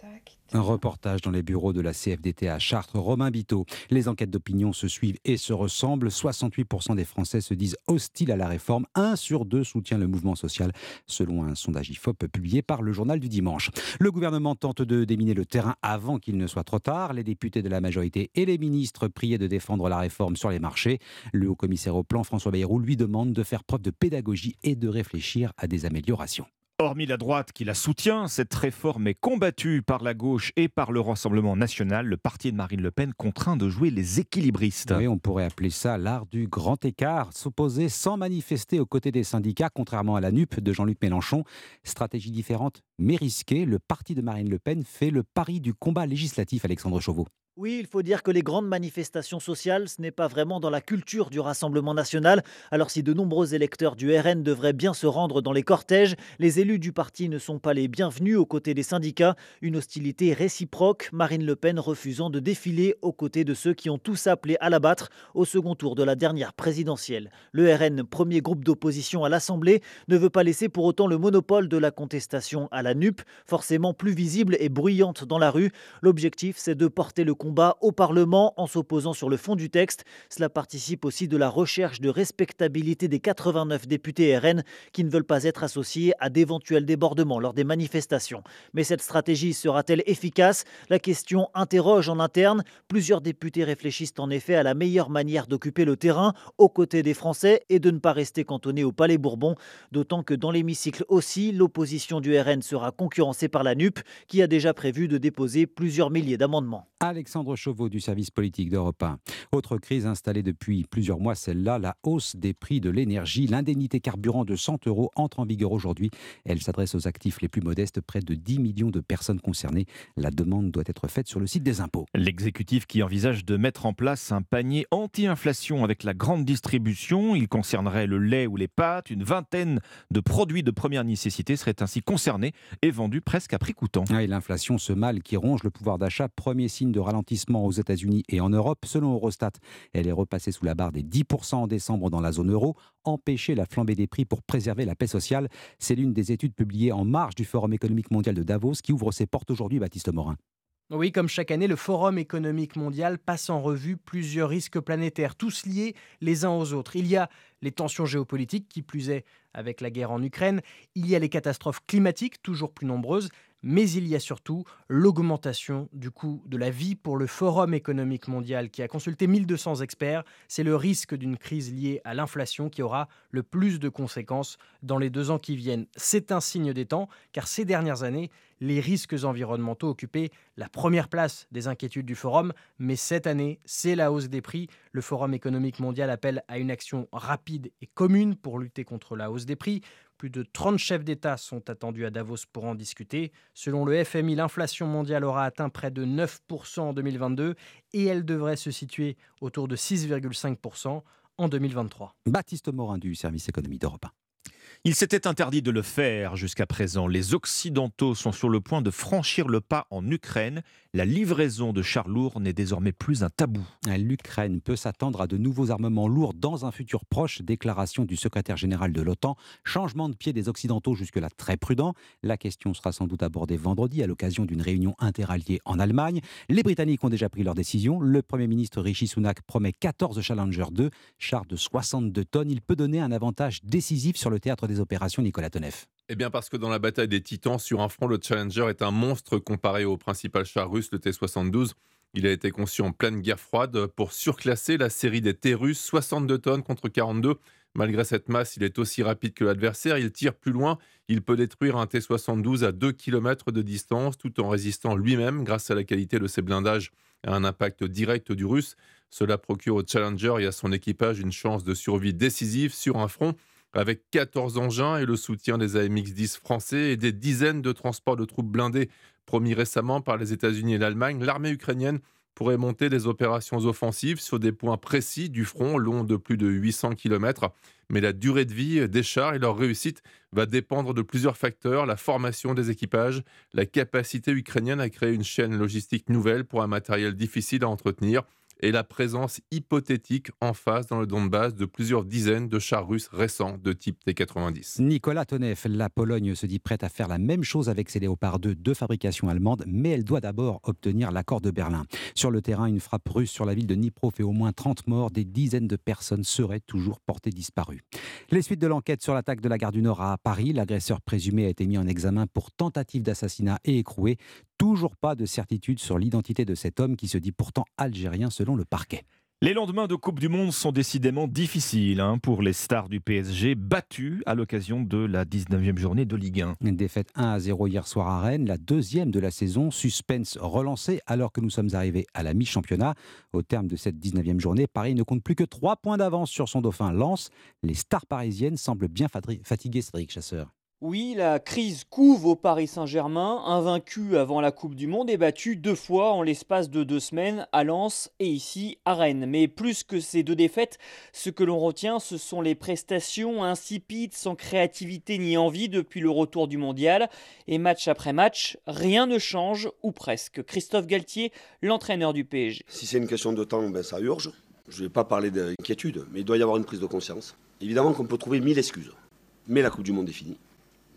Un reportage dans les bureaux de la CFDT à Chartres, Romain Biteau. Les enquêtes d'opinion se suivent et se ressemblent. 68% des Français se disent hostiles à la réforme. Un sur deux soutient le mouvement social, selon un sondage IFOP publié par le journal du dimanche. Le gouvernement tente de déminer le terrain avant qu'il ne soit trop tard. Les députés de la majorité et les ministres priaient de défendre la réforme sur les marchés. Le haut commissaire au plan, François Bayrou, lui demande de faire preuve de pédagogie et de réfléchir à des améliorations. Hormis la droite qui la soutient, cette réforme est combattue par la gauche et par le Rassemblement national. Le parti de Marine Le Pen contraint de jouer les équilibristes. Oui, on pourrait appeler ça l'art du grand écart. S'opposer sans manifester aux côtés des syndicats, contrairement à la NUP de Jean-Luc Mélenchon. Stratégie différente mais risquée. Le parti de Marine Le Pen fait le pari du combat législatif, Alexandre Chauveau. Oui, il faut dire que les grandes manifestations sociales, ce n'est pas vraiment dans la culture du Rassemblement national. Alors si de nombreux électeurs du RN devraient bien se rendre dans les cortèges, les élus du parti ne sont pas les bienvenus aux côtés des syndicats. Une hostilité réciproque, Marine Le Pen refusant de défiler aux côtés de ceux qui ont tous appelé à l'abattre au second tour de la dernière présidentielle. Le RN, premier groupe d'opposition à l'Assemblée, ne veut pas laisser pour autant le monopole de la contestation à la NUP, forcément plus visible et bruyante dans la rue. L'objectif, c'est de porter le au Parlement en s'opposant sur le fond du texte. Cela participe aussi de la recherche de respectabilité des 89 députés RN qui ne veulent pas être associés à d'éventuels débordements lors des manifestations. Mais cette stratégie sera-t-elle efficace? La question interroge en interne. Plusieurs députés réfléchissent en effet à la meilleure manière d'occuper le terrain aux côtés des Français et de ne pas rester cantonné au Palais Bourbon. D'autant que dans l'hémicycle aussi, l'opposition du RN sera concurrencée par la NUP qui a déjà prévu de déposer plusieurs milliers d'amendements. Chauveau du service politique d'Europe 1. Autre crise installée depuis plusieurs mois, celle-là, la hausse des prix de l'énergie. L'indemnité carburant de 100 euros entre en vigueur aujourd'hui. Elle s'adresse aux actifs les plus modestes, près de 10 millions de personnes concernées. La demande doit être faite sur le site des impôts. L'exécutif qui envisage de mettre en place un panier anti-inflation avec la grande distribution. Il concernerait le lait ou les pâtes. Une vingtaine de produits de première nécessité seraient ainsi concernés et vendus presque à prix coûtant. Ah, et l'inflation, ce mal qui ronge le pouvoir d'achat, premier signe de ralentissement aux États-Unis et en Europe. Selon Eurostat, elle est repassée sous la barre des 10% en décembre dans la zone euro. Empêcher la flambée des prix pour préserver la paix sociale, c'est l'une des études publiées en marge du Forum économique mondial de Davos qui ouvre ses portes aujourd'hui, Baptiste Morin. Oui, comme chaque année, le Forum économique mondial passe en revue plusieurs risques planétaires, tous liés les uns aux autres. Il y a les tensions géopolitiques, qui plus est avec la guerre en Ukraine, il y a les catastrophes climatiques, toujours plus nombreuses, mais il y a surtout l'augmentation du coût de la vie pour le Forum économique mondial qui a consulté 1200 experts. C'est le risque d'une crise liée à l'inflation qui aura le plus de conséquences dans les deux ans qui viennent. C'est un signe des temps, car ces dernières années, les risques environnementaux occupaient la première place des inquiétudes du Forum, mais cette année, c'est la hausse des prix. Le Forum économique mondial appelle à une action rapide et commune pour lutter contre la hausse des prix. Plus de 30 chefs d'État sont attendus à Davos pour en discuter. Selon le FMI, l'inflation mondiale aura atteint près de 9% en 2022 et elle devrait se situer autour de 6,5% en 2023. Baptiste Morin du service économie d'Europe Il s'était interdit de le faire jusqu'à présent. Les Occidentaux sont sur le point de franchir le pas en Ukraine. La livraison de chars lourds n'est désormais plus un tabou. L'Ukraine peut s'attendre à de nouveaux armements lourds dans un futur proche. Déclaration du secrétaire général de l'OTAN. Changement de pied des Occidentaux jusque-là très prudent. La question sera sans doute abordée vendredi à l'occasion d'une réunion interalliée en Allemagne. Les Britanniques ont déjà pris leur décision. Le Premier ministre Rishi Sunak promet 14 Challenger 2, chars de 62 tonnes. Il peut donner un avantage décisif sur le théâtre des opérations, Nicolas Tonev eh bien parce que dans la bataille des titans, sur un front, le Challenger est un monstre comparé au principal char russe, le T-72. Il a été conçu en pleine guerre froide pour surclasser la série des T russes, 62 tonnes contre 42. Malgré cette masse, il est aussi rapide que l'adversaire, il tire plus loin, il peut détruire un T-72 à 2 km de distance tout en résistant lui-même grâce à la qualité de ses blindages à un impact direct du russe. Cela procure au Challenger et à son équipage une chance de survie décisive sur un front avec 14 engins et le soutien des AMX-10 français et des dizaines de transports de troupes blindées promis récemment par les États-Unis et l'Allemagne, l'armée ukrainienne pourrait monter des opérations offensives sur des points précis du front long de plus de 800 km. Mais la durée de vie des chars et leur réussite va dépendre de plusieurs facteurs, la formation des équipages, la capacité ukrainienne à créer une chaîne logistique nouvelle pour un matériel difficile à entretenir, et la présence hypothétique en face dans le Donbass de plusieurs dizaines de chars russes récents de type T-90. Nicolas Tonev, la Pologne se dit prête à faire la même chose avec ses Léopard 2 de fabrication allemande, mais elle doit d'abord obtenir l'accord de Berlin. Sur le terrain, une frappe russe sur la ville de Dnipro fait au moins 30 morts, des dizaines de personnes seraient toujours portées disparues. Les suites de l'enquête sur l'attaque de la gare du Nord à Paris, l'agresseur présumé a été mis en examen pour tentative d'assassinat et écroué. Toujours pas de certitude sur l'identité de cet homme qui se dit pourtant algérien selon le parquet. Les lendemains de Coupe du Monde sont décidément difficiles hein, pour les stars du PSG, battus à l'occasion de la 19e journée de Ligue 1. Une défaite 1 à 0 hier soir à Rennes, la deuxième de la saison, suspense relancé alors que nous sommes arrivés à la mi-championnat. Au terme de cette 19e journée, Paris ne compte plus que 3 points d'avance sur son dauphin Lens. Les stars parisiennes semblent bien fatiguées, Cédric Chasseur. Oui, la crise couve au Paris Saint-Germain, invaincu avant la Coupe du Monde et battu deux fois en l'espace de deux semaines à Lens et ici à Rennes. Mais plus que ces deux défaites, ce que l'on retient, ce sont les prestations insipides, sans créativité ni envie depuis le retour du mondial. Et match après match, rien ne change, ou presque. Christophe Galtier, l'entraîneur du PSG. Si c'est une question de temps, ben ça urge. Je ne vais pas parler d'inquiétude, mais il doit y avoir une prise de conscience. Évidemment qu'on peut trouver mille excuses, mais la Coupe du Monde est finie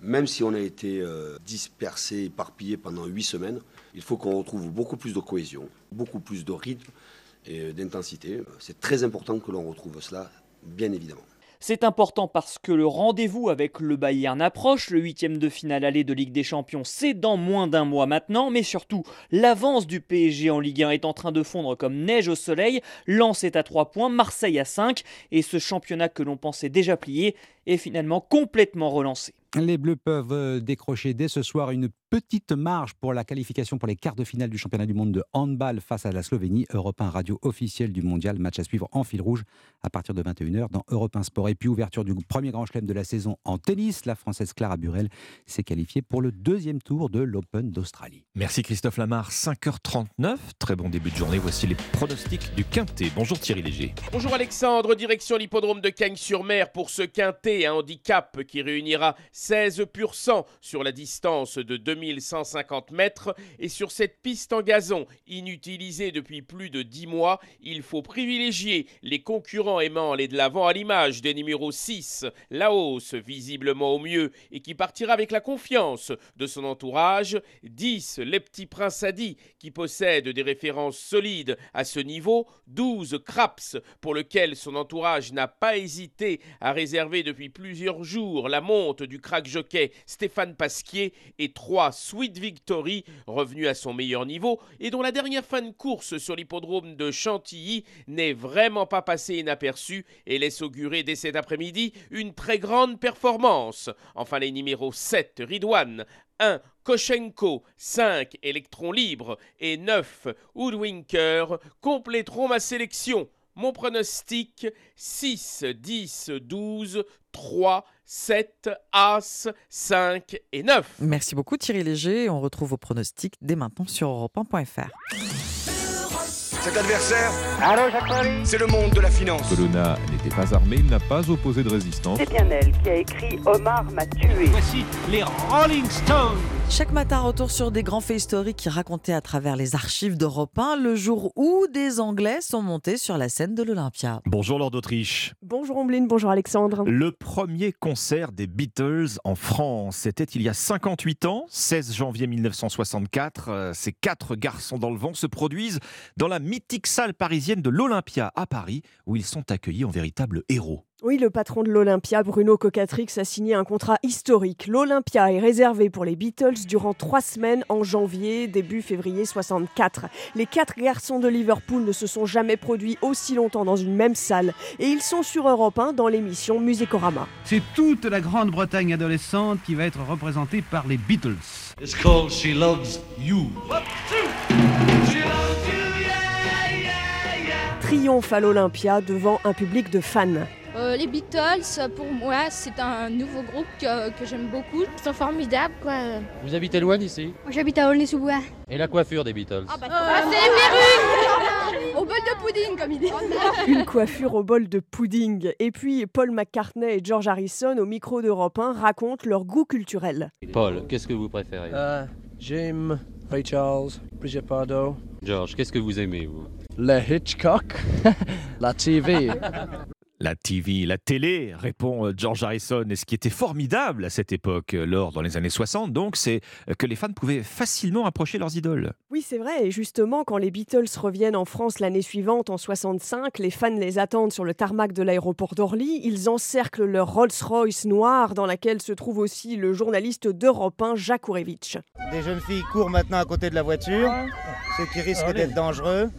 même si on a été euh, dispersé, éparpillé pendant huit semaines, il faut qu'on retrouve beaucoup plus de cohésion, beaucoup plus de rythme et d'intensité. C'est très important que l'on retrouve cela, bien évidemment. C'est important parce que le rendez-vous avec le Bayern approche, le huitième de finale aller de Ligue des Champions, c'est dans moins d'un mois maintenant, mais surtout, l'avance du PSG en Ligue 1 est en train de fondre comme neige au soleil, Lens est à 3 points, Marseille à 5, et ce championnat que l'on pensait déjà plié est finalement complètement relancé. Les Bleus peuvent euh, décrocher dès ce soir une petite marge pour la qualification pour les quarts de finale du championnat du monde de handball face à la Slovénie. Europe 1 radio officielle du mondial. Match à suivre en fil rouge à partir de 21h dans Europe 1 Sport. Et puis ouverture du premier grand chelem de la saison en tennis. La Française Clara Burel s'est qualifiée pour le deuxième tour de l'Open d'Australie. Merci Christophe Lamar. 5h39. Très bon début de journée. Voici les pronostics du Quintet. Bonjour Thierry Léger. Bonjour Alexandre. Direction l'hippodrome de Cagnes-sur-Mer pour ce Quintet. Un handicap qui réunira 16% sur la distance de 2000 1150 mètres et sur cette piste en gazon, inutilisée depuis plus de 10 mois, il faut privilégier les concurrents aimant aller de l'avant à l'image des numéros 6, la hausse visiblement au mieux et qui partira avec la confiance de son entourage, 10, les petits princes Adi qui possède des références solides à ce niveau, 12, Craps pour lequel son entourage n'a pas hésité à réserver depuis plusieurs jours la monte du crack jockey Stéphane Pasquier et 3 Sweet Victory, revenu à son meilleur niveau et dont la dernière fin de course sur l'hippodrome de Chantilly n'est vraiment pas passée inaperçue et laisse augurer dès cet après-midi une très grande performance. Enfin, les numéros 7, Ridwan, 1. Koshenko, 5. Électron libre et 9. Woodwinker compléteront ma sélection. Mon pronostic 6, 10, 12, 3, 7, As, 5 et 9. Merci beaucoup Thierry Léger. On retrouve vos pronostics dès maintenant sur europe Cet adversaire, c'est le monde de la finance. Colonna n'était pas armé, il n'a pas opposé de résistance. C'est bien elle qui a écrit Omar m'a tué. Voici les Rolling Stones. Chaque matin, retour sur des grands faits historiques qui racontaient à travers les archives d'Europe 1 le jour où des Anglais sont montés sur la scène de l'Olympia. Bonjour Lord d'Autriche. Bonjour Ombline, bonjour Alexandre. Le premier concert des Beatles en France, c'était il y a 58 ans, 16 janvier 1964. Euh, Ces quatre garçons dans le vent se produisent dans la mythique salle parisienne de l'Olympia à Paris, où ils sont accueillis en véritables héros. Oui, le patron de l'Olympia, Bruno Cocatrix, a signé un contrat historique. L'Olympia est réservé pour les Beatles durant trois semaines en janvier, début février 64. Les quatre garçons de Liverpool ne se sont jamais produits aussi longtemps dans une même salle. Et ils sont sur Europe 1 dans l'émission Musicorama. C'est toute la Grande-Bretagne adolescente qui va être représentée par les Beatles. It's called She Loves You. Triomphe à l'Olympia devant un public de fans. Euh, les Beatles, pour moi, c'est un nouveau groupe que, que j'aime beaucoup. Ils sont formidables, quoi. Vous habitez loin d'ici Moi, j'habite à Aulnay-sous-Bois. Et la coiffure des Beatles Ah, bah, c'est les perruques Au bol de pudding, comme il dit. Une coiffure au bol de pudding. Et puis Paul McCartney et George Harrison, au micro d'Europe 1, racontent leur goût culturel. Paul, qu'est-ce que vous préférez? Euh, Jim, Ray Charles, Brigitte Bardot, George, qu'est-ce que vous aimez, vous? Le Hitchcock, la TV. La TV, la télé, répond euh, George Harrison. Et ce qui était formidable à cette époque, euh, lors dans les années 60, donc, c'est euh, que les fans pouvaient facilement approcher leurs idoles. Oui, c'est vrai. Et justement, quand les Beatles reviennent en France l'année suivante, en 65, les fans les attendent sur le tarmac de l'aéroport d'Orly. Ils encerclent leur Rolls-Royce noire, dans laquelle se trouve aussi le journaliste d'Europe 1, Jacques Ourevitch. Des jeunes filles courent maintenant à côté de la voiture, ce qui risque d'être dangereux.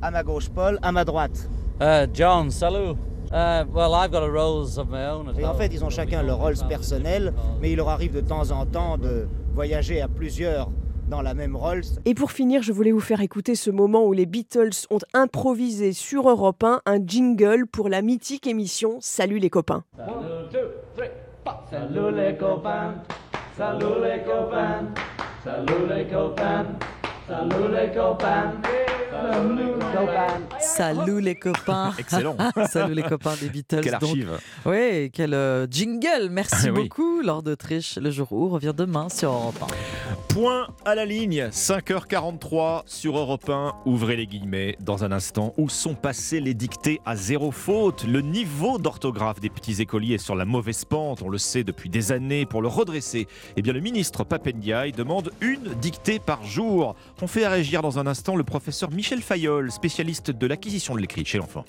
À ma gauche, Paul, à ma droite. Uh, John, salut. Uh, well, I've got a Rolls of my own. as Et en fait, ils ont chacun leur Rolls personnel, mais il leur arrive de temps en temps de voyager à plusieurs dans la même Rolls. Et pour finir, je voulais vous faire écouter ce moment où les Beatles ont improvisé sur Europe 1 un jingle pour la mythique émission Salut les copains. Salut les copains, salut les copains, salut les copains, salut les copains, salut les copains. Salut les copains. Excellent. Salut les copains des Beatles. Quelle donc. archive. Oui, quel euh, jingle. Merci Oui. beaucoup, Lord d'Autriche. Le jour où revient demain sur Europe 1. Point à la ligne, 5h43 sur Europe 1. Ouvrez les guillemets dans un instant. Où sont passées les dictées à zéro faute? Le niveau d'orthographe des petits écoliers est sur la mauvaise pente, on le sait depuis des années. Pour le redresser, eh bien, le ministre Papendiaï demande une dictée par jour. On fait réagir dans un instant le professeur Michel Fayol, spécialiste de l'acquisition de l'écrit chez l'enfant.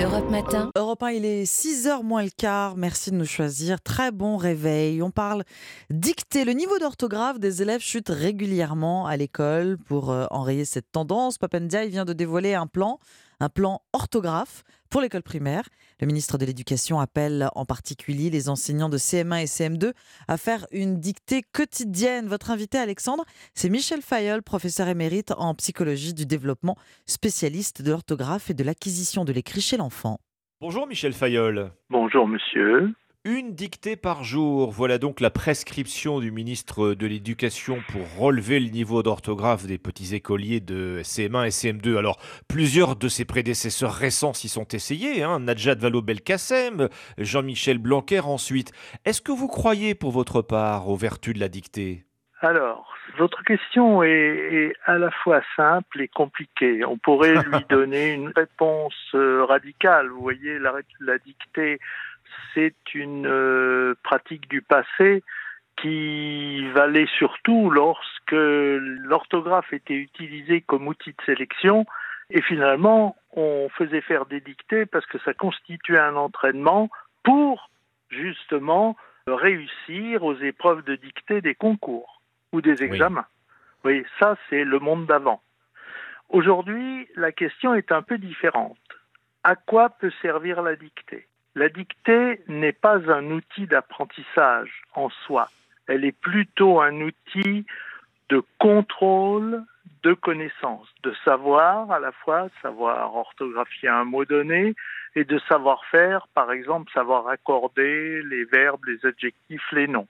Europe Matin. Europe 1, il est 6h moins le quart. Merci de nous choisir. Très bon réveil. On parle dictée. Le niveau d'orthographe des élèves chute régulièrement à l'école. Pour euh, enrayer cette tendance, Papendiaï vient de dévoiler un plan, un plan orthographe pour l'école primaire. Le ministre de l'Éducation appelle en particulier les enseignants de CM1 et CM2 à faire une dictée quotidienne. Votre invité, Alexandre, c'est Michel Fayol, professeur émérite en psychologie du développement, spécialiste de l'orthographe et de l'acquisition de l'écrit chez l'enfant. Bonjour Michel Fayol. Bonjour monsieur. Une dictée par jour, voilà donc la prescription du ministre de l'Éducation pour relever le niveau d'orthographe des petits écoliers de CM1 et CM2. Alors, plusieurs de ses prédécesseurs récents s'y sont essayés, hein, Najat Vallaud-Belkacem, Jean-Michel Blanquer ensuite. Est-ce que vous croyez pour votre part aux vertus de la dictée? Alors, votre question est, est à la fois simple et compliquée. On pourrait lui donner une réponse euh, radicale. Vous voyez, la, la dictée, c'est une euh, pratique du passé qui valait surtout lorsque l'orthographe était utilisée comme outil de sélection et finalement on faisait faire des dictées parce que ça constituait un entraînement pour justement réussir aux épreuves de dictée des concours ou des examens. Oui, ça c'est le monde d'avant. Aujourd'hui, la question est un peu différente. À quoi peut servir la dictée? La dictée n'est pas un outil d'apprentissage en soi. Elle est plutôt un outil de contrôle de connaissances, de savoir à la fois savoir orthographier un mot donné et de savoir faire, par exemple, savoir accorder les verbes, les adjectifs, les noms.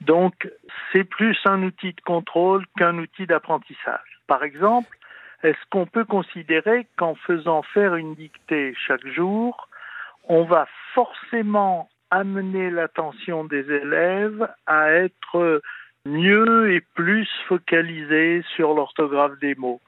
Donc, c'est plus un outil de contrôle qu'un outil d'apprentissage. Par exemple, est-ce qu'on peut considérer qu'en faisant faire une dictée chaque jour, on va forcément amener l'attention des élèves à être mieux et plus focalisés sur l'orthographe des mots.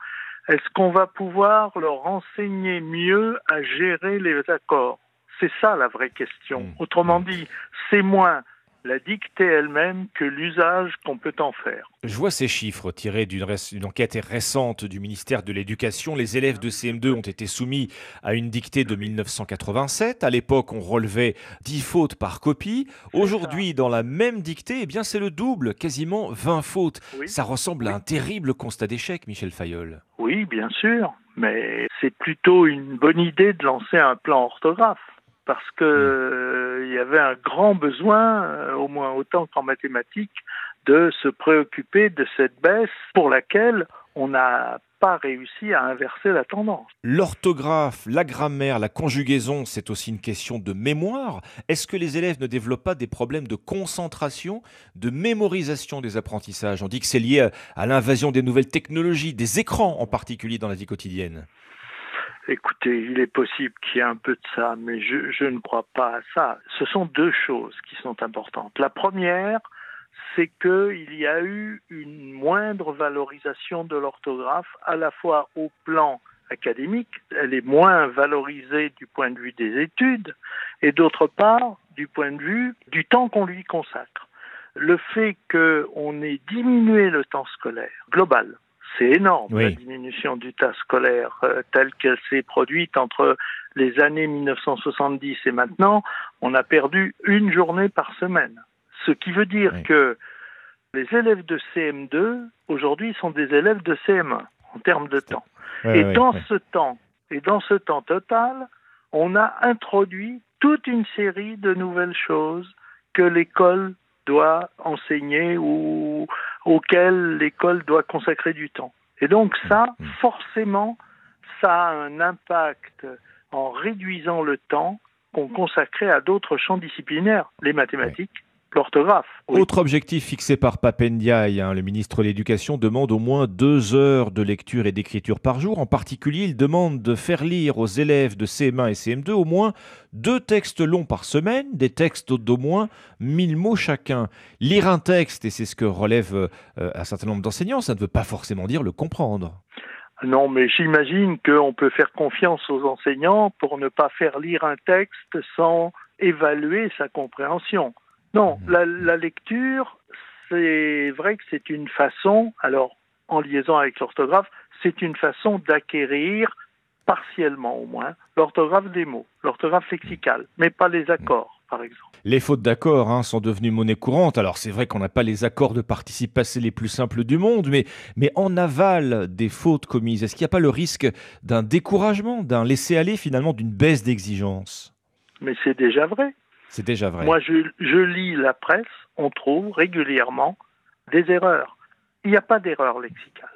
Est-ce qu'on va pouvoir leur enseigner mieux à gérer les accords? C'est ça la vraie question. Autrement dit, c'est moins la dictée elle-même que l'usage qu'on peut en faire. Je vois ces chiffres tirés d'une enquête récente du ministère de l'Éducation. Les élèves de CM2 ont été soumis à une dictée de 1987. À l'époque, on relevait 10 fautes par copie. Aujourd'hui, dans la même dictée, eh bien, c'est le double, quasiment 20 fautes. Ça ressemble à un terrible constat d'échec, Michel Fayol. Oui, bien sûr, mais c'est plutôt une bonne idée de lancer un plan orthographe parce que euh, il y avait un grand besoin, euh, au moins autant qu'en mathématiques, de se préoccuper de cette baisse pour laquelle on n'a pas réussi à inverser la tendance. L'orthographe, la grammaire, la conjugaison, c'est aussi une question de mémoire. Est-ce que les élèves ne développent pas des problèmes de concentration, de mémorisation des apprentissages? On dit que c'est lié à l'invasion des nouvelles technologies, des écrans en particulier dans la vie quotidienne. Écoutez, il est possible qu'il y ait un peu de ça, mais je, ne crois pas à ça. Ce sont deux choses qui sont importantes. La première, c'est qu'il y a eu une moindre valorisation de l'orthographe, à la fois au plan académique, elle est moins valorisée du point de vue des études, et d'autre part, du point de vue du temps qu'on lui consacre. Le fait qu'on ait diminué le temps scolaire global, c'est énorme, oui. la diminution du tas scolaire euh, telle qu'elle s'est produite entre les années 1970 et maintenant. On a perdu une journée par semaine. Ce qui veut dire oui. que les élèves de CM2, aujourd'hui, sont des élèves de CM1 en termes de temps. Oui, et dans ce temps, et dans ce temps total, on a introduit toute une série de nouvelles choses que l'école doit enseigner ou auquel l'école doit consacrer du temps. Et donc ça, forcément, ça a un impact en réduisant le temps qu'on consacrait à d'autres champs disciplinaires, les mathématiques, l'orthographe. Oui. Autre objectif fixé par Papendiaï, hein, le ministre de l'Éducation demande au moins deux heures de lecture et d'écriture par jour. En particulier, il demande de faire lire aux élèves de CM1 et CM2 au moins deux textes longs par semaine, des textes d'au moins 1000 mots chacun. Lire un texte, et c'est ce que relève euh, un certain nombre d'enseignants, ça ne veut pas forcément dire le comprendre. Non, mais j'imagine qu'on peut faire confiance aux enseignants pour ne pas faire lire un texte sans évaluer sa compréhension. Non, la, la lecture, c'est vrai que c'est une façon, alors en liaison avec l'orthographe, c'est une façon d'acquérir partiellement au moins l'orthographe des mots, l'orthographe lexicale, mais pas les accords, par exemple. Les fautes d'accords hein, sont devenues monnaie courante. Alors c'est vrai qu'on n'a pas les accords de participe passé les plus simples du monde, mais, mais en aval des fautes commises, est-ce qu'il n'y a pas le risque d'un découragement, d'un laisser-aller finalement, d'une baisse d'exigence? Mais c'est déjà vrai. C'est déjà vrai. Moi, je, je, lis la presse, on trouve régulièrement des erreurs. Il n'y a pas d'erreur lexicale.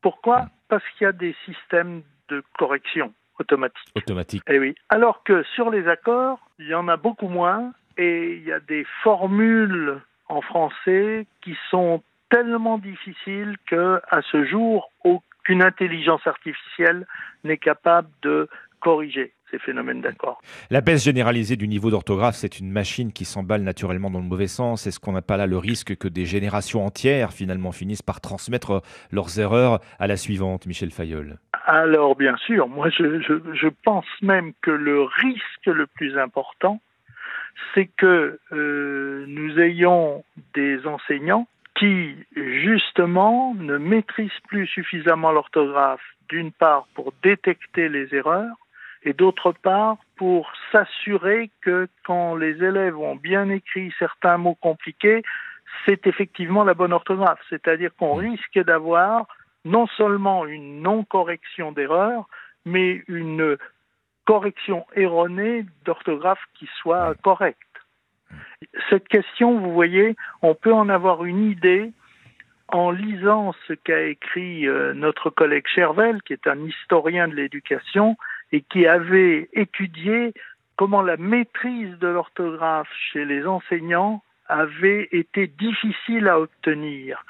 Pourquoi? Parce qu'il y a des systèmes de correction automatique. Automatique. Et oui. Alors que sur les accords, il y en a beaucoup moins et il y a des formules en français qui sont tellement difficiles que à ce jour aucune intelligence artificielle n'est capable de corriger ces phénomènes d'accord. La baisse généralisée du niveau d'orthographe, c'est une machine qui s'emballe naturellement dans le mauvais sens. Est-ce qu'on n'a pas là le risque que des générations entières finalement finissent par transmettre leurs erreurs à la suivante, Michel Fayol? Alors bien sûr, moi je, je, je, pense même que le risque le plus important, c'est que euh, nous ayons des enseignants qui justement ne maîtrisent plus suffisamment l'orthographe, d'une part pour détecter les erreurs, et d'autre part pour s'assurer que quand les élèves ont bien écrit certains mots compliqués, c'est effectivement la bonne orthographe. C'est-à-dire qu'on risque d'avoir non seulement une non-correction d'erreur, mais une correction erronée d'orthographe qui soit correcte. Cette question, vous voyez, on peut en avoir une idée en lisant ce qu'a écrit euh, notre collègue Chervel, qui est un historien de l'éducation, et qui avait étudié comment la maîtrise de l'orthographe chez les enseignants avait été difficile à obtenir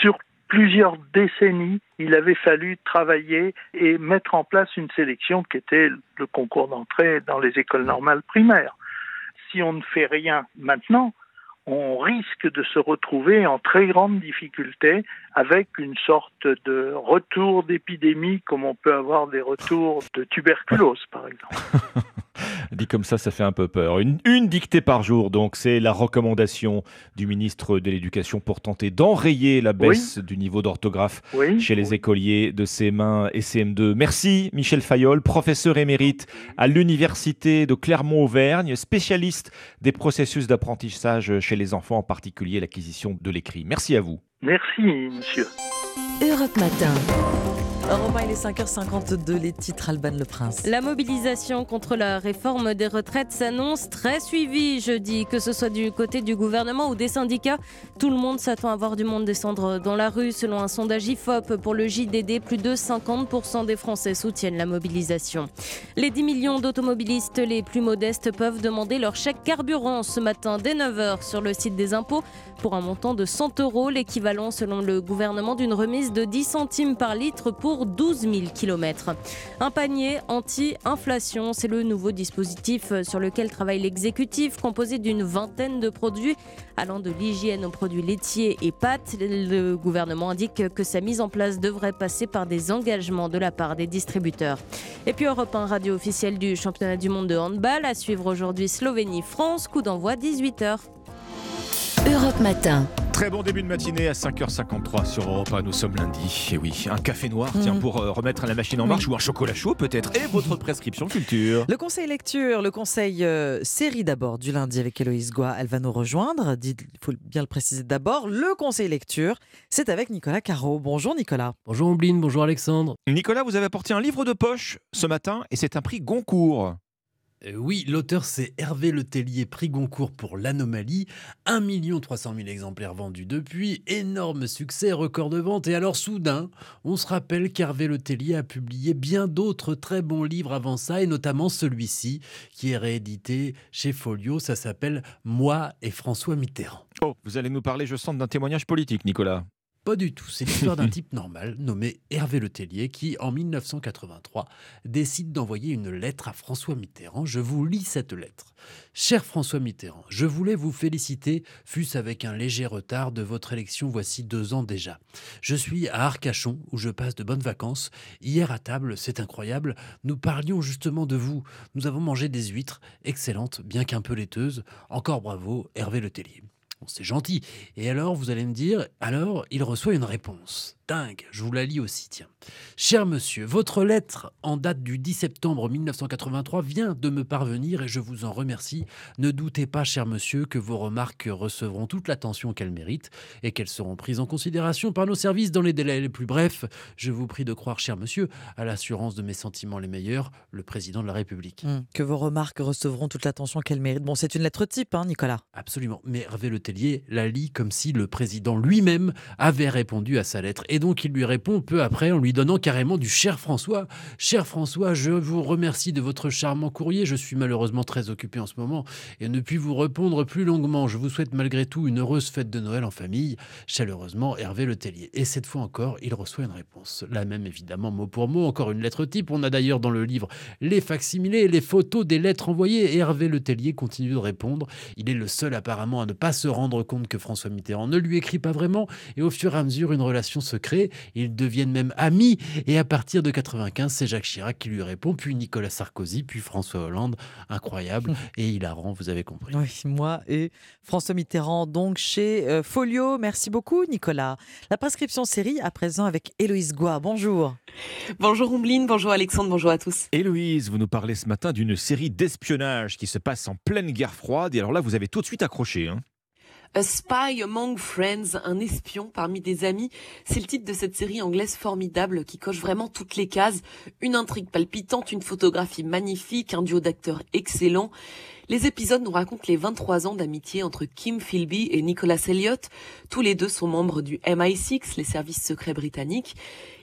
sur plusieurs décennies, il avait fallu travailler et mettre en place une sélection qui était le concours d'entrée dans les écoles normales primaires. Si on ne fait rien maintenant, on risque de se retrouver en très grande difficulté avec une sorte de retour d'épidémie comme on peut avoir des retours de tuberculose par exemple. Dit comme ça, ça fait un peu peur. Une, une dictée par jour, donc c'est la recommandation du ministre de l'Éducation pour tenter d'enrayer la baisse du niveau d'orthographe Oui, chez les écoliers de CM1 et CM2. Merci Michel Fayol, professeur émérite à l'Université de Clermont-Auvergne, spécialiste des processus d'apprentissage chez les enfants, en particulier l'acquisition de l'écrit. Merci à vous. Merci monsieur. Europe Matin. Romain, il est 5h52, les titres Alban Le Prince. La mobilisation contre la réforme des retraites s'annonce très suivie jeudi, que ce soit du côté du gouvernement ou des syndicats. Tout le monde s'attend à voir du monde descendre dans la rue. Selon un sondage IFOP pour le JDD, plus de 50% des Français soutiennent la mobilisation. Les 10 millions d'automobilistes les plus modestes peuvent demander leur chèque carburant ce matin dès 9h sur le site des impôts pour un montant de 100 euros, l'équivalent selon le gouvernement d'une remise de 10 centimes par litre pour 12 000 km. Un panier anti-inflation, c'est le nouveau dispositif sur lequel travaille l'exécutif, composé d'une vingtaine de produits allant de l'hygiène aux produits laitiers et pâtes. Le gouvernement indique que sa mise en place devrait passer par des engagements de la part des distributeurs. Et puis Europe 1 radio officielle du championnat du monde de handball à suivre aujourd'hui Slovénie-France, coup d'envoi 18h. Europe Matin. Très bon début de matinée à 5h53 sur Europe 1. Nous sommes lundi. Et oui, un café noir, tiens, Mhm. pour euh, remettre la machine en marche ou un chocolat chaud peut-être. Et votre prescription culture. Le conseil lecture, le conseil euh, série d'abord du lundi avec Héloïse Goua, elle va nous rejoindre. Il faut bien le préciser d'abord. Le conseil lecture, c'est avec Nicolas Caro. Bonjour Nicolas. Bonjour Ombline, bonjour Alexandre. Nicolas, vous avez apporté un livre de poche ce matin et c'est un prix Goncourt. Euh, oui, l'auteur c'est Hervé Letellier, prix Goncourt pour l'anomalie. 1 300 000 exemplaires vendus depuis, énorme succès, record de vente. Et alors soudain, on se rappelle qu'Hervé Letellier a publié bien d'autres très bons livres avant ça, et notamment celui-ci qui est réédité chez Folio. Ça s'appelle Moi et François Mitterrand. Oh, vous allez nous parler, je sens, d'un témoignage politique, Nicolas. Pas du tout. C'est l'histoire d'un type normal nommé Hervé Letellier qui, en 1983, décide d'envoyer une lettre à François Mitterrand. Je vous lis cette lettre. Cher François Mitterrand, je voulais vous féliciter, fût-ce avec un léger retard, de votre élection voici deux ans déjà. Je suis à Arcachon où je passe de bonnes vacances. Hier à table, c'est incroyable, nous parlions justement de vous. Nous avons mangé des huîtres, excellentes, bien qu'un peu laiteuses. Encore bravo, Hervé Letellier. C'est gentil. Et alors, vous allez me dire, alors, il reçoit une réponse. Dingue, je vous la lis aussi, tiens. Cher monsieur, votre lettre en date du 10 septembre 1983 vient de me parvenir et je vous en remercie. Ne doutez pas, cher monsieur, que vos remarques recevront toute l'attention qu'elles méritent et qu'elles seront prises en considération par nos services dans les délais les plus brefs. Je vous prie de croire, cher monsieur, à l'assurance de mes sentiments les meilleurs, le président de la République. Hum, Que vos remarques recevront toute l'attention qu'elles méritent. Bon, c'est une lettre type, hein, Nicolas. Absolument. Mais Hervé Letellier la lit comme si le président lui-même avait répondu à sa lettre. Et donc il lui répond peu après en lui donnant carrément du cher François. Cher François, je vous remercie de votre charmant courrier. Je suis malheureusement très occupé en ce moment et ne puis vous répondre plus longuement. Je vous souhaite malgré tout une heureuse fête de Noël en famille. Chaleureusement, Hervé Letellier. Et cette fois encore, il reçoit une réponse. La même évidemment, mot pour mot, encore une lettre type. On a d'ailleurs dans le livre les facsimilés, les photos des lettres envoyées. Hervé Letellier continue de répondre. Il est le seul apparemment à ne pas se rendre compte que François Mitterrand ne lui écrit pas vraiment. Et au fur et à mesure, une relation se crée. Ils deviennent même amis. Et à partir de 95, c'est Jacques Chirac qui lui répond, puis Nicolas Sarkozy, puis François Hollande. Incroyable et hilarant, vous avez compris. Oui, moi et François Mitterrand, donc chez euh, Folio. Merci beaucoup, Nicolas. La prescription série à présent avec Héloïse Goua. Bonjour. Bonjour Ombline, bonjour Alexandre, bonjour à tous. Héloïse, vous nous parlez ce matin d'une série d'espionnage qui se passe en pleine guerre froide. Et alors là, vous avez tout de suite accroché. Hein A Spy Among Friends, un espion parmi des amis, c'est le titre de cette série anglaise formidable qui coche vraiment toutes les cases. Une intrigue palpitante, une photographie magnifique, un duo d'acteurs excellent. Les épisodes nous racontent les 23 ans d'amitié entre Kim Philby et Nicholas Elliott. Tous les deux sont membres du MI6, les services secrets britanniques.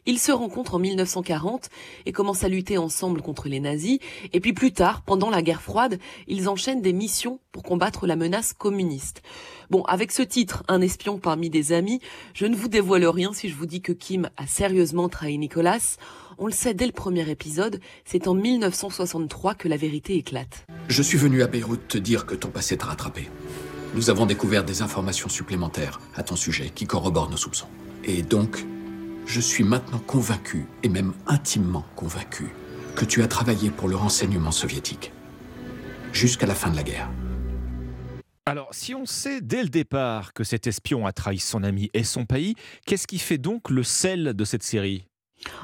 Ils se rencontrent en 1940 et commencent à lutter ensemble contre les nazis. Et puis plus tard, pendant la guerre froide, ils enchaînent des missions pour combattre la menace communiste. Bon, avec ce titre, Un espion parmi des amis, je ne vous dévoile rien si je vous dis que Kim a sérieusement trahi Nicolas. On le sait dès le premier épisode, c'est en 1963 que la vérité éclate. Je suis venu à Beyrouth te dire que ton passé t'a rattrapé. Nous avons découvert des informations supplémentaires à ton sujet qui corroborent nos soupçons. Et donc, je suis maintenant convaincu, et même intimement convaincu, que tu as travaillé pour le renseignement soviétique. Jusqu'à la fin de la guerre. Alors, si on sait dès le départ que cet espion a trahi son ami et son pays, qu'est-ce qui fait donc le sel de cette série?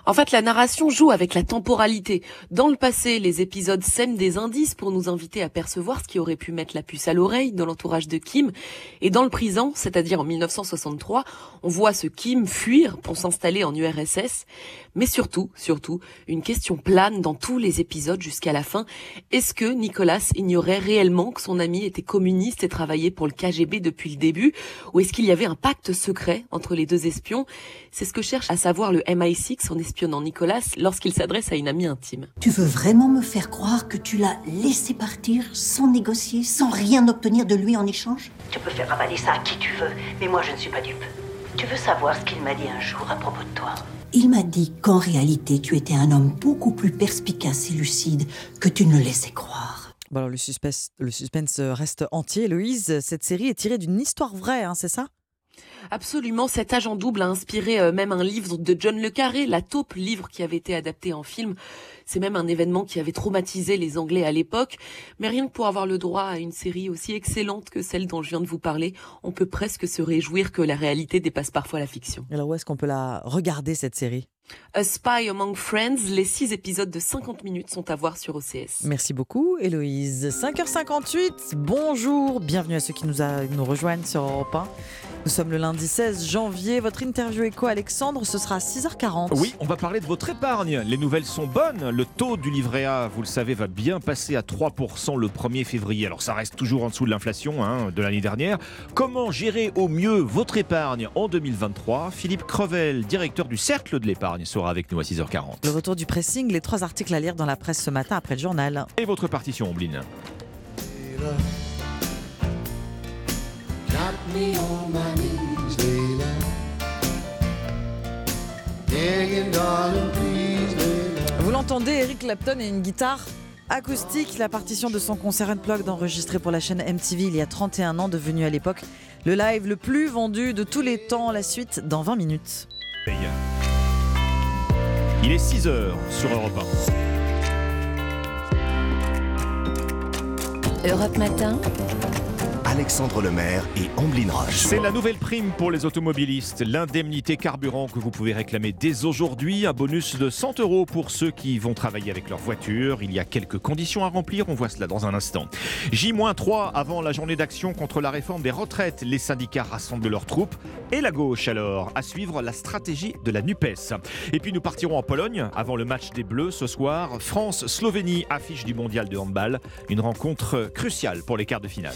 En fait, la narration joue avec la temporalité. Dans le passé, les épisodes sèment des indices pour nous inviter à percevoir ce qui aurait pu mettre la puce à l'oreille dans l'entourage de Kim. Et dans le présent, c'est-à-dire en 1963, on voit ce Kim fuir pour s'installer en URSS. Mais surtout, surtout, une question plane dans tous les épisodes jusqu'à la fin. Est-ce que Nicolas ignorait réellement que son ami était communiste et travaillait pour le KGB depuis le début? Ou est-ce qu'il y avait un pacte secret entre les deux espions? C'est ce que cherche à savoir le MI6 en espionnant Nicolas lorsqu'il s'adresse à une amie intime. Tu veux vraiment me faire croire que tu l'as laissé partir sans négocier, sans rien obtenir de lui en échange? Tu peux faire avaler ça à qui tu veux, mais moi je ne suis pas dupe. Tu veux savoir ce qu'il m'a dit un jour à propos de toi? Il m'a dit qu'en réalité tu étais un homme beaucoup plus perspicace et lucide que tu ne le laissais croire. Bon alors le suspense, le suspense reste entier, Louise. Cette série est tirée d'une histoire vraie, hein, c'est ça? Absolument, cet agent double a inspiré euh, même un livre de John Le Carré, La taupe, livre qui avait été adapté en film. C'est même un événement qui avait traumatisé les Anglais à l'époque. Mais rien que pour avoir le droit à une série aussi excellente que celle dont je viens de vous parler, on peut presque se réjouir que la réalité dépasse parfois la fiction. Alors où est-ce qu'on peut la regarder cette série? A Spy Among Friends, les six épisodes de 50 minutes sont à voir sur OCS. Merci beaucoup Héloïse. 5h58, bonjour, bienvenue à ceux qui nous, a, nous rejoignent sur Europe 1. Nous sommes le lundi 16 janvier. Votre interview éco Alexandre, ce sera à 6h40. Oui, on va parler de votre épargne. Les nouvelles sont bonnes. Le taux du livret A, vous le savez, va bien passer à 3% le 1er février. Alors ça reste toujours en dessous de l'inflation hein, de l'année dernière. Comment gérer au mieux votre épargne en 2023 Philippe Crevel, directeur du Cercle de l'épargne, sera avec nous à 6h40. Le retour du pressing, les trois articles à lire dans la presse ce matin après le journal. Et votre partition, Ombline vous l'entendez, Eric Clapton et une guitare acoustique, la partition de son concert Unplugged enregistré pour la chaîne MTV il y a 31 ans, devenu à l'époque le live le plus vendu de tous les temps. La suite dans 20 minutes. Il est 6 heures sur Europe 1. Europe Matin. Alexandre Lemaire et Amblin Roche. C'est la nouvelle prime pour les automobilistes, l'indemnité carburant que vous pouvez réclamer dès aujourd'hui, un bonus de 100 euros pour ceux qui vont travailler avec leur voiture. Il y a quelques conditions à remplir, on voit cela dans un instant. J-3 avant la journée d'action contre la réforme des retraites, les syndicats rassemblent leurs troupes et la gauche alors, à suivre la stratégie de la NUPES. Et puis nous partirons en Pologne avant le match des Bleus ce soir. France-Slovénie, affiche du mondial de handball, une rencontre cruciale pour les quarts de finale.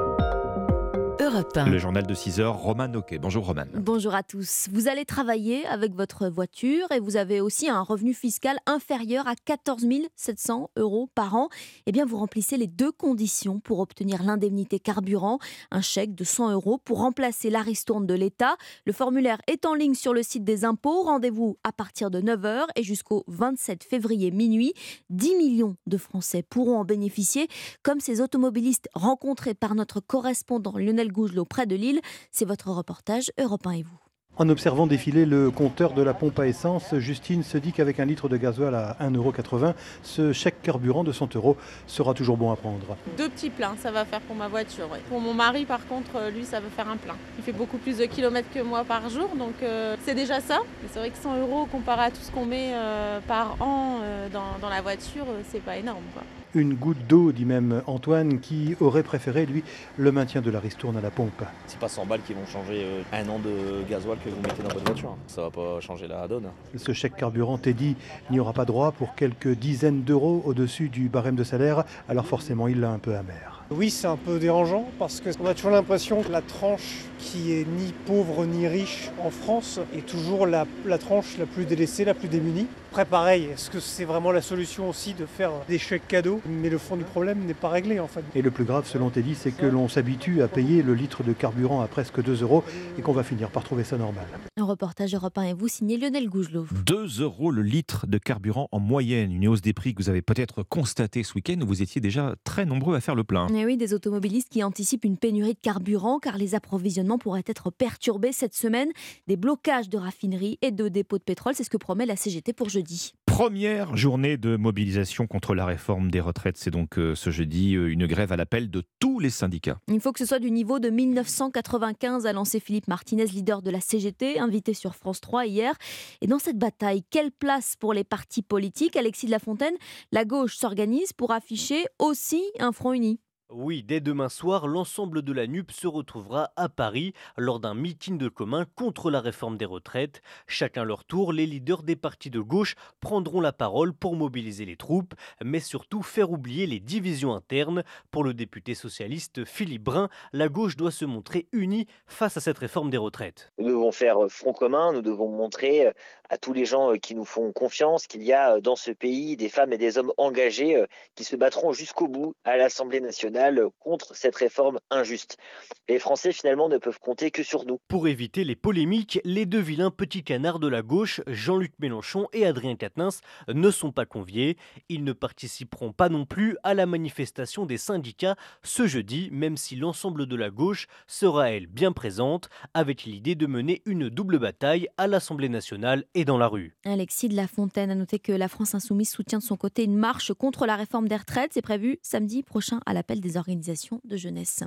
Le journal de 6 heures, Roman Oquet. Bonjour Roman. Bonjour à tous. Vous allez travailler avec votre voiture et vous avez aussi un revenu fiscal inférieur à 14 700 euros par an. Eh bien, vous remplissez les deux conditions pour obtenir l'indemnité carburant, un chèque de 100 euros pour remplacer la ristourne de l'État. Le formulaire est en ligne sur le site des impôts. Rendez-vous à partir de 9h et jusqu'au 27 février minuit. 10 millions de Français pourront en bénéficier, comme ces automobilistes rencontrés par notre correspondant Lionel Gougelot près de Lille. C'est votre reportage Europe 1 et vous. En observant défiler le compteur de la pompe à essence, Justine se dit qu'avec un litre de gasoil à 1,80€, ce chèque carburant de 100 euros sera toujours bon à prendre. Deux petits pleins, ça va faire pour ma voiture. Pour mon mari, par contre, lui, ça va faire un plein. Il fait beaucoup plus de kilomètres que moi par jour, donc euh, c'est déjà ça. Mais c'est vrai que 100 euros comparé à tout ce qu'on met euh, par an euh, dans, dans, la voiture, c'est pas énorme. Quoi. Une goutte d'eau, dit même Antoine, qui aurait préféré, lui, le maintien de la ristourne à la pompe. C'est pas 100 balles qui vont changer euh, un an de gasoil que vous mettez dans votre voiture. Ça va pas changer la donne. Ce chèque carburant Teddy n'y aura pas droit pour quelques dizaines d'euros au-dessus du barème de salaire, alors forcément il l'a un peu amer. Oui, c'est un peu dérangeant parce qu'on a toujours l'impression que la tranche qui est ni pauvre ni riche en France est toujours la, la tranche la plus délaissée, la plus démunie. Après, pareil, est-ce que c'est vraiment la solution aussi de faire des chèques cadeaux? Mais le fond du problème n'est pas réglé en fait. Et le plus grave, selon Teddy, c'est que l'on s'habitue à payer le litre de carburant à presque 2 euros et qu'on va finir par trouver ça normal. Un reportage Europe 1 et vous signé Lionel Gougelot. 2 euros le litre de carburant en moyenne, une hausse des prix que vous avez peut-être constatée ce week-end où vous étiez déjà très nombreux à faire le plein. Et oui, des automobilistes qui anticipent une pénurie de carburant car les approvisionnements pourraient être perturbés cette semaine. Des blocages de raffineries et de dépôts de pétrole, c'est ce que promet la CGT pour jeudi. Première journée de mobilisation contre la réforme des retraites. C'est donc euh, ce jeudi euh, une grève à l'appel de tous les syndicats. Il faut que ce soit du niveau de 1995, a lancé Philippe Martinez, leader de la CGT, invité sur France 3 hier. Et dans cette bataille, quelle place pour les partis politiques? Alexis de la Fontaine, la gauche s'organise pour afficher aussi un front uni. Oui, dès demain soir, l'ensemble de la NUP se retrouvera à Paris lors d'un meeting de commun contre la réforme des retraites. Chacun leur tour, les leaders des partis de gauche prendront la parole pour mobiliser les troupes, mais surtout faire oublier les divisions internes. Pour le député socialiste Philippe Brun, la gauche doit se montrer unie face à cette réforme des retraites. Nous devons faire front commun, nous devons montrer euh, à tous les gens euh, qui nous font confiance qu'il y a euh, dans ce pays des femmes et des hommes engagés qui se battront jusqu'au bout à l'Assemblée nationale contre cette réforme injuste. Les Français finalement ne peuvent compter que sur nous. Pour éviter les polémiques, les deux vilains petits canards de la gauche, Jean-Luc Mélenchon et Adrien Quatennens, ne sont pas conviés. Ils ne participeront pas non plus à la manifestation des syndicats ce jeudi, même si l'ensemble de la gauche sera elle bien présente, avec l'idée de mener une double bataille à l'Assemblée nationale et dans la rue. Alexis de la Fontaine a noté que la France insoumise soutient de son côté une marche contre la réforme des retraites. C'est prévu samedi prochain à l'appel des organisations de jeunesse.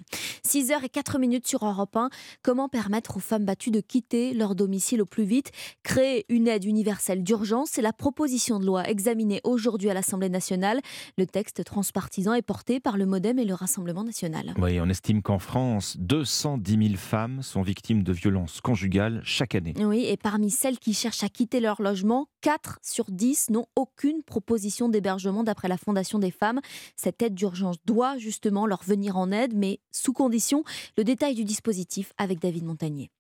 6h et 4 minutes sur Europe 1. Comment permettre aux femmes battues de quitter leur domicile au plus vite? Créer une aide universelle d'urgence, c'est la proposition de loi examinée aujourd'hui à l'Assemblée nationale. Le texte transpartisan est porté par le Modem et le Rassemblement national. Oui, on estime qu'en France, 210 000 femmes sont victimes de violences conjugales chaque année. Oui, et parmi celles qui cherchent à quitter leur logement, 4 sur 10 n'ont aucune proposition d'hébergement d'après la Fondation des femmes. Cette aide d'urgence doit justement leur venir en aide, mais sous condition. Le détail du dispositif avec David Montagnier.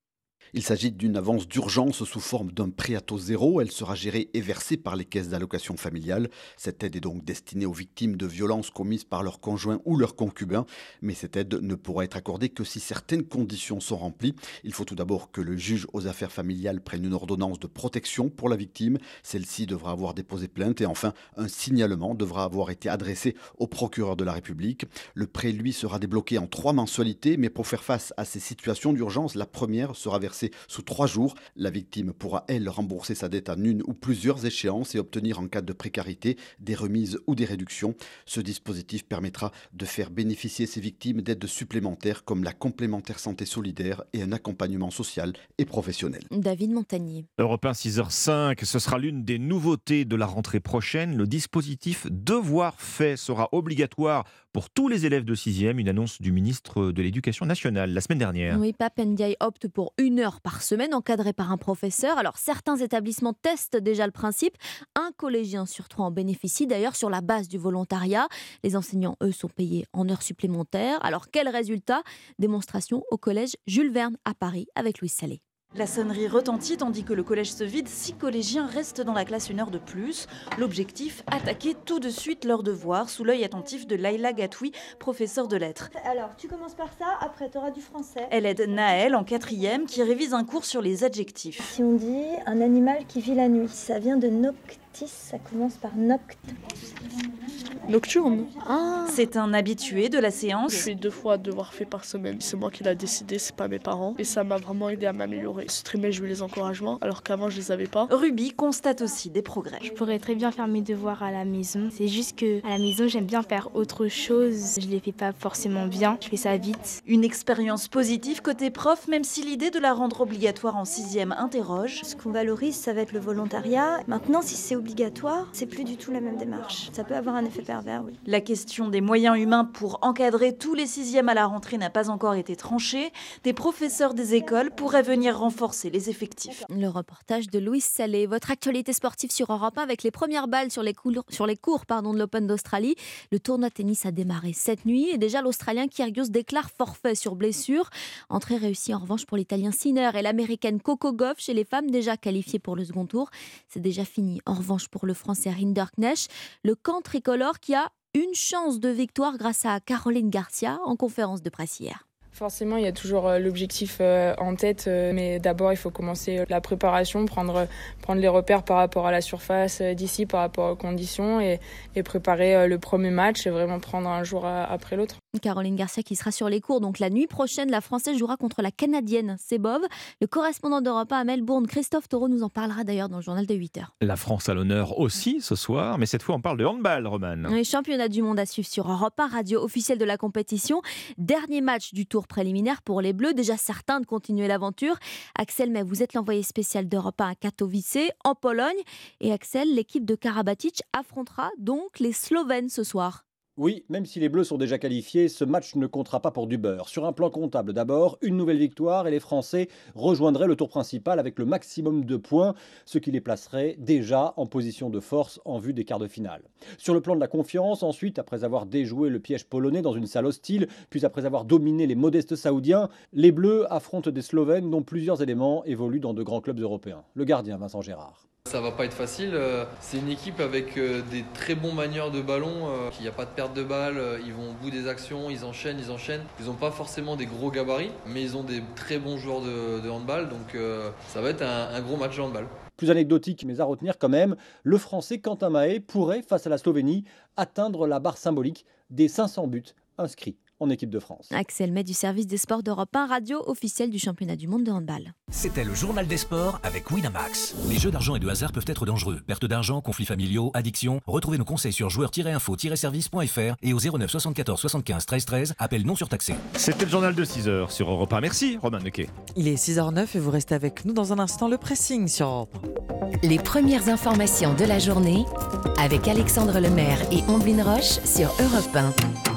Il s'agit d'une avance d'urgence sous forme d'un prêt à taux zéro. Elle sera gérée et versée par les caisses d'allocation familiale. Cette aide est donc destinée aux victimes de violences commises par leur conjoint ou leur concubin. Mais cette aide ne pourra être accordée que si certaines conditions sont remplies. Il faut tout d'abord que le juge aux affaires familiales prenne une ordonnance de protection pour la victime. Celle-ci devra avoir déposé plainte et enfin un signalement devra avoir été adressé au procureur de la République. Le prêt, lui, sera débloqué en trois mensualités. Mais pour faire face à ces situations d'urgence, la première sera versée sous trois jours. La victime pourra, elle, rembourser sa dette en une ou plusieurs échéances et obtenir en cas de précarité des remises ou des réductions. Ce dispositif permettra de faire bénéficier ces victimes d'aides supplémentaires comme la complémentaire santé solidaire et un accompagnement social et professionnel. David Montagnier. Europe 1 6h05, ce sera l'une des nouveautés de la rentrée prochaine. Le dispositif Devoir fait sera obligatoire pour tous les élèves de 6e, une annonce du ministre de l'Éducation nationale la semaine dernière. Oui, Papendiaï opte pour une heure par semaine encadrée par un professeur. Alors certains établissements testent déjà le principe. Un collégien sur trois en bénéficie d'ailleurs sur la base du volontariat. Les enseignants, eux, sont payés en heures supplémentaires. Alors quel résultat? Démonstration au collège Jules Verne à Paris avec Louis Salé. La sonnerie retentit tandis que le collège se vide. Six collégiens restent dans la classe une heure de plus. L'objectif, attaquer tout de suite leurs devoirs sous l'œil attentif de Laila Gatoui, professeure de lettres. Alors, tu commences par ça, après tu auras du français. Elle aide Naël, en quatrième, qui révise un cours sur les adjectifs. Si on dit un animal qui vit la nuit, ça vient de noctis, ça commence par noct. Nocturne. Ah. C'est un habitué de la séance. Je fais deux fois devoir fait par semaine. C'est moi qui l'a décidé, c'est pas mes parents. Et ça m'a vraiment aidé à m'améliorer. Ce trimestre, j'ai eu les encouragements, alors qu'avant, je les avais pas. Ruby constate aussi des progrès. Je pourrais très bien faire mes devoirs à la maison. C'est juste que à la maison, j'aime bien faire autre chose. Je les fais pas forcément bien. Je fais ça vite. Une expérience positive côté prof, même si l'idée de la rendre obligatoire en sixième interroge. Ce qu'on valorise, ça va être le volontariat. Maintenant, si c'est obligatoire, c'est plus du tout la même démarche. Ça peut avoir un effet pervers pervers, oui. La question des moyens humains pour encadrer tous les sixièmes à la rentrée n'a pas encore été tranchée. Des professeurs des écoles pourraient venir renforcer les effectifs. Le reportage de Louise Salé. Votre actualité sportive sur Europe 1 avec les premières balles sur les cours, sur les cours pardon, de l'Open d'Australie. Le tournoi tennis a démarré cette nuit et déjà l'Australien Kyrgios déclare forfait sur blessure. Entrée réussie en revanche pour l'Italien Sinner et l'Américaine Coco Goff chez les femmes déjà qualifiées pour le second tour. C'est déjà fini en revanche pour le Français Rinderknecht. Le camp tricolore qui a une chance de victoire grâce à Caroline Garcia en conférence de presse hier. Forcément, il y a toujours euh, l'objectif euh, en tête, euh, mais d'abord, il faut commencer la préparation, prendre, les repères par rapport à la surface d'ici, par rapport aux conditions, et préparer le premier match et vraiment prendre un jour après l'autre. Caroline Garcia qui sera sur les cours. Donc la nuit prochaine, la Française jouera contre la Canadienne Sebov. Le correspondant d'Europe à Melbourne, Christophe Taureau, nous en parlera d'ailleurs dans le journal de 8 h La France à l'honneur aussi ce soir, mais cette fois on parle de handball, Roman. Les championnats du monde à suivre sur Europe 1, radio officielle de la compétition. Dernier match du tour préliminaire pour les Bleus, déjà certains de continuer l'aventure. Axel, mais vous êtes l'envoyé spécial d'Europe 1 à Katowice, en Pologne. Et Axel, l'équipe de Karabatic affrontera donc les Slovènes ce soir. Oui, même si les Bleus sont déjà qualifiés, ce match ne comptera pas pour du beurre. Sur un plan comptable d'abord, une nouvelle victoire et les Français rejoindraient le tour principal avec le maximum de points, ce qui les placerait déjà en position de force en vue des quarts de finale. Sur le plan de la confiance, ensuite, après avoir déjoué le piège polonais dans une salle hostile, puis après avoir dominé les modestes saoudiens, les Bleus affrontent des Slovènes dont plusieurs éléments évoluent dans de grands clubs européens. Le gardien Vincent Gérard. Ça va pas être facile. euh, C'est une équipe avec euh, des très bons manieurs de ballon. euh, Il n'y a pas de perte de balle. Ils vont au bout des actions. Ils enchaînent, ils enchaînent. Ils n'ont pas forcément des gros gabarits, mais ils ont des très bons joueurs de, handball. Donc ça va être un, un gros match de handball. Plus anecdotique, mais à retenir quand même, le Français Quentin Mahé pourrait, face à la Slovénie, atteindre la barre symbolique des 500 buts inscrits en équipe de France. Axel May du service des sports d'Europe 1, radio officielle du championnat du monde de handball. C'était le journal des sports avec Winamax. Les jeux d'argent et de hasard peuvent être dangereux. Perte d'argent, conflits familiaux, addiction. Retrouvez nos conseils sur joueurs-info-service.fr et au 09 74 75 13 13. Appel non surtaxé. C'était le journal de 6h sur Europe 1. Merci, Roman Nequet. Il est 6h09 et vous restez avec nous dans un instant le pressing sur Europe 1. Les premières informations de la journée avec Alexandre Lemaire et Omblin Roche sur Europe 1.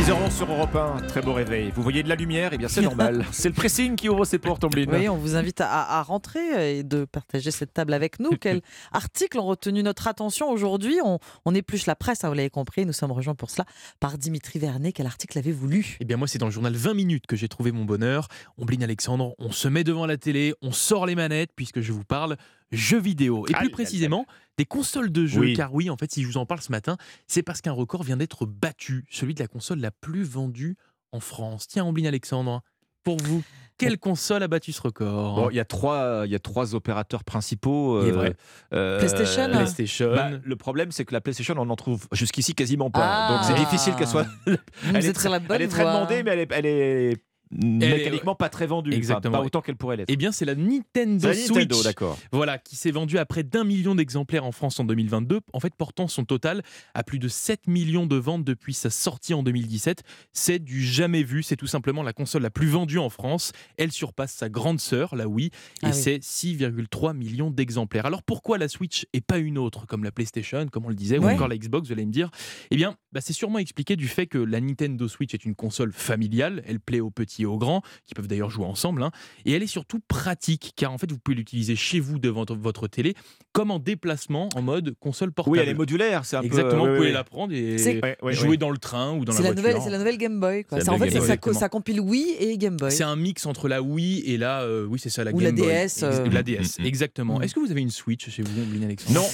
6h11 sur Europe 1, très beau réveil. Vous voyez de la lumière Eh bien, c'est normal. c'est le pressing qui ouvre ses portes, Omblin. Oui, on vous invite à, à rentrer et de partager cette table avec nous. Quels articles ont retenu notre attention aujourd'hui? On, on épluche la presse, hein, vous l'avez compris. Nous sommes rejoints pour cela par Dimitri Vernet. Quel article avez-vous lu? Eh bien, moi, c'est dans le journal 20 minutes que j'ai trouvé mon bonheur. Omblin Alexandre, on se met devant la télé, on sort les manettes, puisque je vous parle jeux vidéo. Et Aïe, plus précisément, des consoles de jeux. Oui. Car oui, en fait, si je vous en parle ce matin, c'est parce qu'un record vient d'être battu, celui de la console la plus vendue en France. Tiens, Omblin Alexandre, pour vous, quelle console a battu ce record? Bon, il y a trois, il y a trois opérateurs principaux. Est vrai. PlayStation PlayStation. Bah, le problème, c'est que la PlayStation, on en trouve jusqu'ici quasiment pas. Ah. Donc c'est difficile qu'elle soit. Elle, est très, sur la bonne elle est très voie. demandée, mais elle est, elle est mécaniquement pas très vendue. Exactement. pas autant qu'elle pourrait l'être. Eh bien, c'est la Nintendo Switch. d'accord. Voilà, qui s'est vendue à près d'un million d'exemplaires en France en 2022, en fait portant son total à plus de 7 millions de ventes depuis sa sortie en 2017. C'est du jamais vu, c'est tout simplement la console la plus vendue en France. Elle surpasse sa grande sœur, la Wii, et Ah oui. c'est 6,3 millions d'exemplaires. Alors pourquoi la Switch et pas une autre, comme la PlayStation, comme on le disait, Ouais. ou encore la Xbox, vous allez me dire? Eh bien, bah, c'est sûrement expliqué du fait que la Nintendo Switch est une console familiale, elle plaît aux petits aux grands, qui peuvent d'ailleurs jouer ensemble, hein, et elle est surtout pratique, car en fait, vous pouvez l'utiliser chez vous devant votre télé, comme en déplacement, en mode console portable. Oui, elle est modulaire, c'est un peu- Exactement, oui, vous pouvez oui. la prendre et C'est- Ouais, ouais, jouer ouais. dans le train ou dans la la, voiture. c'est la nouvelle Game Boy. quoi. Ça, en fait, ça, Boy, exactement. ça compile Wii et Game Boy. C'est un mix entre la Wii et la, euh, oui, c'est ça, la Ou Game la Boy. DS, euh. La DS, exactement. Mm. Est-ce que vous avez une Switch chez vous, Ombline Alexandre? Non.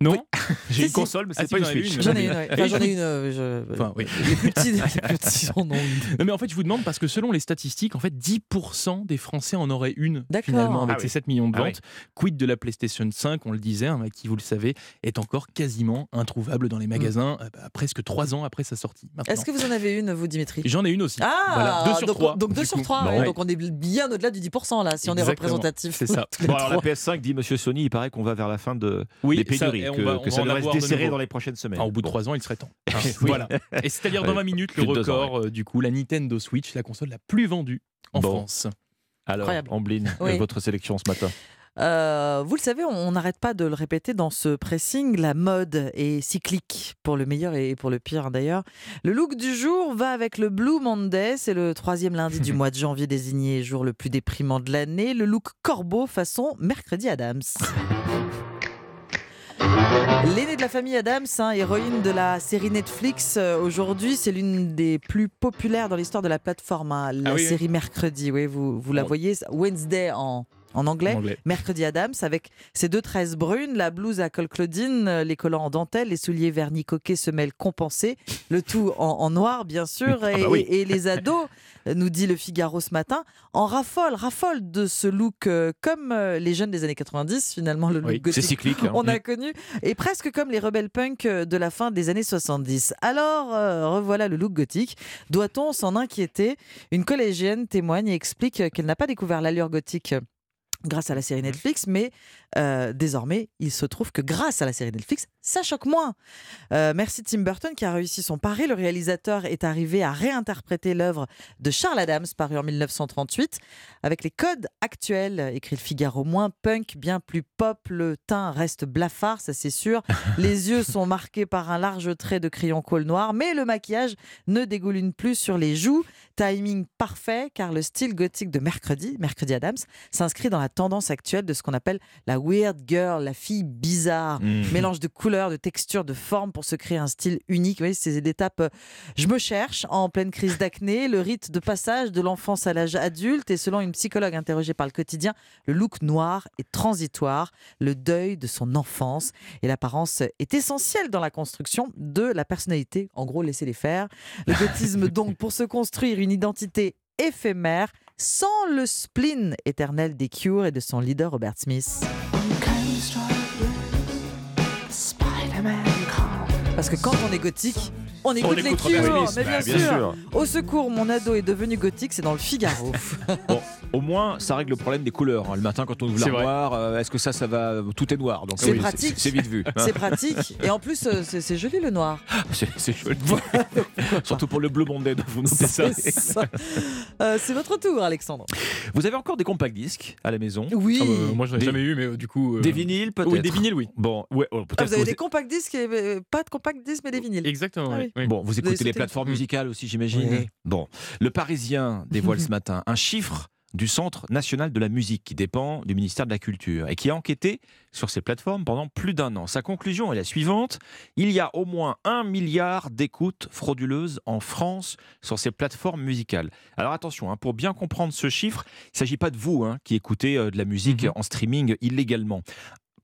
Non. J'ai une si. console, mais Ah, c'est si, pas une Switch. J'en ai une, ouais. Enfin, Et j'en ai je- une. euh, je- Enfin, oui. Les plus petits, les plus petits en ont une. Non mais en fait je vous demande parce que selon les statistiques, en fait 10% des Français en auraient une finalement avec Ah ces oui. 7 millions de Ah oui. ventes. Quid de la PlayStation 5, on le disait, hein, qui vous le savez, est encore quasiment introuvable dans les magasins euh, bah, presque 3 ans après sa sortie. Est-ce que vous en avez une, vous, Dimitri? J'en ai une aussi. Ah, Voilà, deux sur donc, trois, donc 2 du sur coup. 3, Bon, ouais. donc on est bien au-delà du 10% là, si on est Exactement. représentatif. C'est ça. Bon, alors la trois. PS5 dit Monsieur Sony, il paraît qu'on va vers la fin de, Oui, des ça, pénuries, on que, va- que on ça va devrait se de desserrer dans les prochaines semaines. Enfin, au bout de Bon. 3 ans, il serait temps. Hein. Voilà. Et c'est-à-dire dans Ouais. 20 minutes, le record, euh, du coup, la Nintendo Switch, la console la plus vendue en Bon. France. Alors, Incroyable. Ambline, Oui. votre sélection ce matin Euh, vous le savez, on n'arrête pas de le répéter dans ce pressing, la mode est cyclique, pour le meilleur et pour le pire d'ailleurs. Le look du jour va avec le Blue Monday, c'est le troisième lundi du mois de janvier désigné jour le plus déprimant de l'année. Le look corbeau façon mercredi Adams. L'aînée de la famille Adams, hein, héroïne de la série Netflix, euh, aujourd'hui, c'est l'une des plus populaires dans l'histoire de la plateforme. hein, la Ah oui, oui. série Mercredi, oui, vous, vous la voyez, Wednesday en, en anglais, En anglais. Mercredi Adams, avec ses deux tresses brunes, la blouse à col Claudine, euh, les collants en dentelle, les souliers vernis coquets, semelles compensées, le tout en, en noir, bien sûr, Ah et, bah oui. et- et les ados, euh, nous dit le Figaro ce matin, en raffolent, raffolent de ce look euh, comme euh, les jeunes des années 90, finalement, le look Oui, gothique. cyclique, hein. On a Mm. connu, et presque comme les rebelles punk de la fin des années 70. Alors, euh, revoilà le look gothique. Doit-on s'en inquiéter? Une collégienne témoigne et explique qu'elle n'a pas découvert l'allure gothique grâce à la série Netflix, mais euh, désormais, il se trouve que grâce à la série Netflix, ça choque moins. Euh, merci Tim Burton qui a réussi son pari. Le réalisateur est arrivé à réinterpréter l'œuvre de Charles Adams, paru en 1938, avec les codes actuels, écrit le Figaro, moins punk, bien plus pop. Le teint reste blafard, ça c'est sûr. Les yeux sont marqués par un large trait de crayon colle noir, mais le maquillage ne dégouline plus sur les joues. Timing parfait, car le style gothique de Mercredi, Mercredi Adams, s'inscrit dans la tendance actuelle de ce qu'on appelle la weird girl, la fille bizarre. Mhm. Mélange de couleurs, de textures, de formes pour se créer un style unique. Vous voyez, c'est l'étape euh, je me cherche en pleine crise d'acné, le rite de passage de l'enfance à l'âge adulte. Et selon une psychologue interrogée par le quotidien, le look noir est transitoire, le deuil de son enfance. Et l'apparence est essentielle dans la construction de la personnalité. En gros, laissez-les faire. Le gothisme, donc, pour se construire une identité éphémère, sans le spleen éternel des Cure et de son leader Robert Smith. Parce que quand on est gothique, on écoute, les écoute Cure, Robert Smith, mais bien, bah, bien sûr. sûr. Au secours, mon ado est devenu gothique, c'est dans le Figaro. Bon, au moins, ça règle le problème des couleurs. hein. Le matin, quand on ouvre l'armoire, euh, est-ce que ça, ça va Tout est noir. Donc C'est oui, pratique. C'est vite vu. hein. C'est pratique. Et en plus, euh, c'est c'est joli le noir. C'est c'est joli. Surtout pour le bleu Monday, vous notez ça. C'est ça. Euh, c'est votre tour, Alexandre. Vous avez encore des compacts disques à la maison? Oui. Ah bah, moi, j'en ai Des- jamais eu, mais euh, du coup. euh, Des vinyles, peut-être Oui, des vinyles, oui. Bon, ouais, oh, Ah, peut-être vous avez des compacts disques, et, euh, pas de compacts disques, mais des vinyles. Exactement, Ah oui. Oui. Bon, vous écoutez les plateformes musicales aussi, j'imagine Oui. Bon, le Parisien dévoile ce matin un chiffre du Centre national de la musique qui dépend du ministère de la Culture et qui a enquêté sur ces plateformes pendant plus d'un an. Sa conclusion est la suivante il y a au moins un milliard d'écoutes frauduleuses en France sur ces plateformes musicales. Alors attention, hein, pour bien comprendre ce chiffre, il ne s'agit pas de vous hein, qui écoutez euh, de la musique Mhm. en streaming illégalement.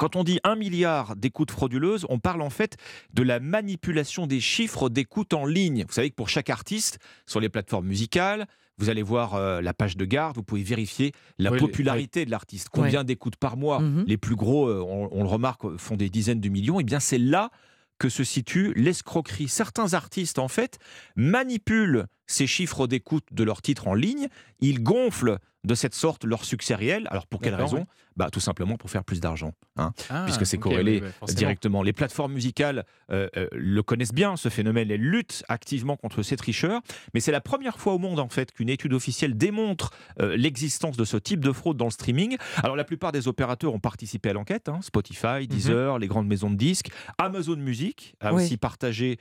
Quand on dit un milliard d'écoutes frauduleuses, on parle en fait de la manipulation des chiffres d'écoute en ligne. Vous savez que pour chaque artiste, sur les plateformes musicales, vous allez voir euh, la page de garde, vous pouvez vérifier la Oui, popularité de l'artiste. Combien d'écoutes par mois Mhm. Les plus gros, euh, on, on le remarque, font des dizaines de millions. Et bien c'est là que se situe l'escroquerie. Certains artistes, en fait, manipulent ces chiffres d'écoute de leurs titres en ligne. Ils gonflent de cette sorte leur succès réel. Alors pour quelle raison bah, Tout simplement pour faire plus d'argent. hein Ah, puisque c'est corrélé oui, bah, directement. Les plateformes musicales euh, euh, le connaissent bien, ce phénomène. Elles luttent activement contre ces tricheurs. Mais c'est la première fois au monde, en fait, qu'une étude officielle démontre euh, l'existence de ce type de fraude dans le streaming. Alors, la plupart des opérateurs ont participé à l'enquête. hein. Spotify, Deezer, les grandes maisons de disques. Amazon Music a Oui. aussi partagé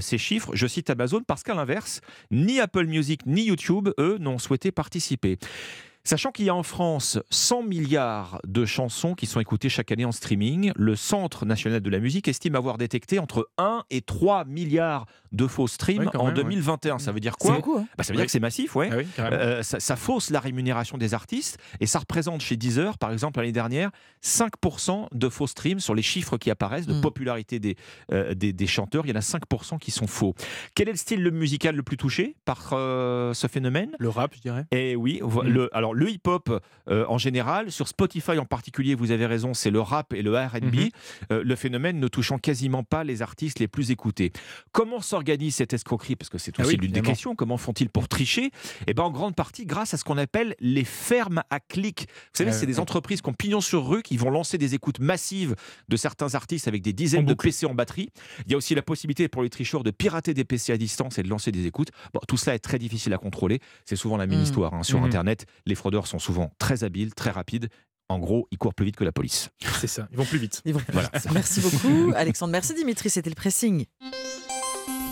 ces chiffres. Je cite Amazon parce qu'à l'inverse, ni Apple Music ni YouTube, eux, n'ont souhaité participer. Sachant qu'il y a en France 100 milliards de chansons qui sont écoutées chaque année en streaming, le Centre national de la musique estime avoir détecté entre 1 et 3 milliards de faux streams Ouais, en même, ouais. 2021. Ça veut dire quoi? beaucoup, hein Bah, Ça veut dire Oui. que c'est massif, ouais. Ah oui. Euh, ça, ça fausse la rémunération des artistes et ça représente chez Deezer, par exemple, l'année dernière, 5% de faux streams sur les chiffres qui apparaissent de Mm. popularité des, euh, des, des chanteurs. Il y en a 5% qui sont faux. Quel est le style musical le plus touché par euh, ce phénomène? Le rap, je dirais. et oui, vo- Mm. le, alors le hip-hop euh, en général, sur Spotify en particulier, vous avez raison, c'est le rap et le R&B, Mhm. euh, le phénomène ne touchant quasiment pas les artistes les plus écoutés. Comment s'organise cette escroquerie? Parce que c'est Ah aussi oui, l'une des questions. Comment font-ils pour tricher? Eh ben, en grande partie grâce à ce qu'on appelle les fermes à clics. Vous savez, Euh, c'est des entreprises qui ont pignon sur rue, qui vont lancer des écoutes massives de certains artistes avec des dizaines de. PC en batterie. Il y a aussi la possibilité pour les tricheurs de pirater des PC à distance et de lancer des écoutes. Bon, tout cela est très difficile à contrôler. C'est souvent la même Mm. histoire hein, sur Mhm. Internet. Les fraudeurs sont souvent très habiles, très rapides. En gros, ils courent plus vite que la police. C'est ça, ils vont plus vite. Ils vont plus Voilà. vite. Merci beaucoup, Alexandre. Merci Dimitri, c'était le pressing.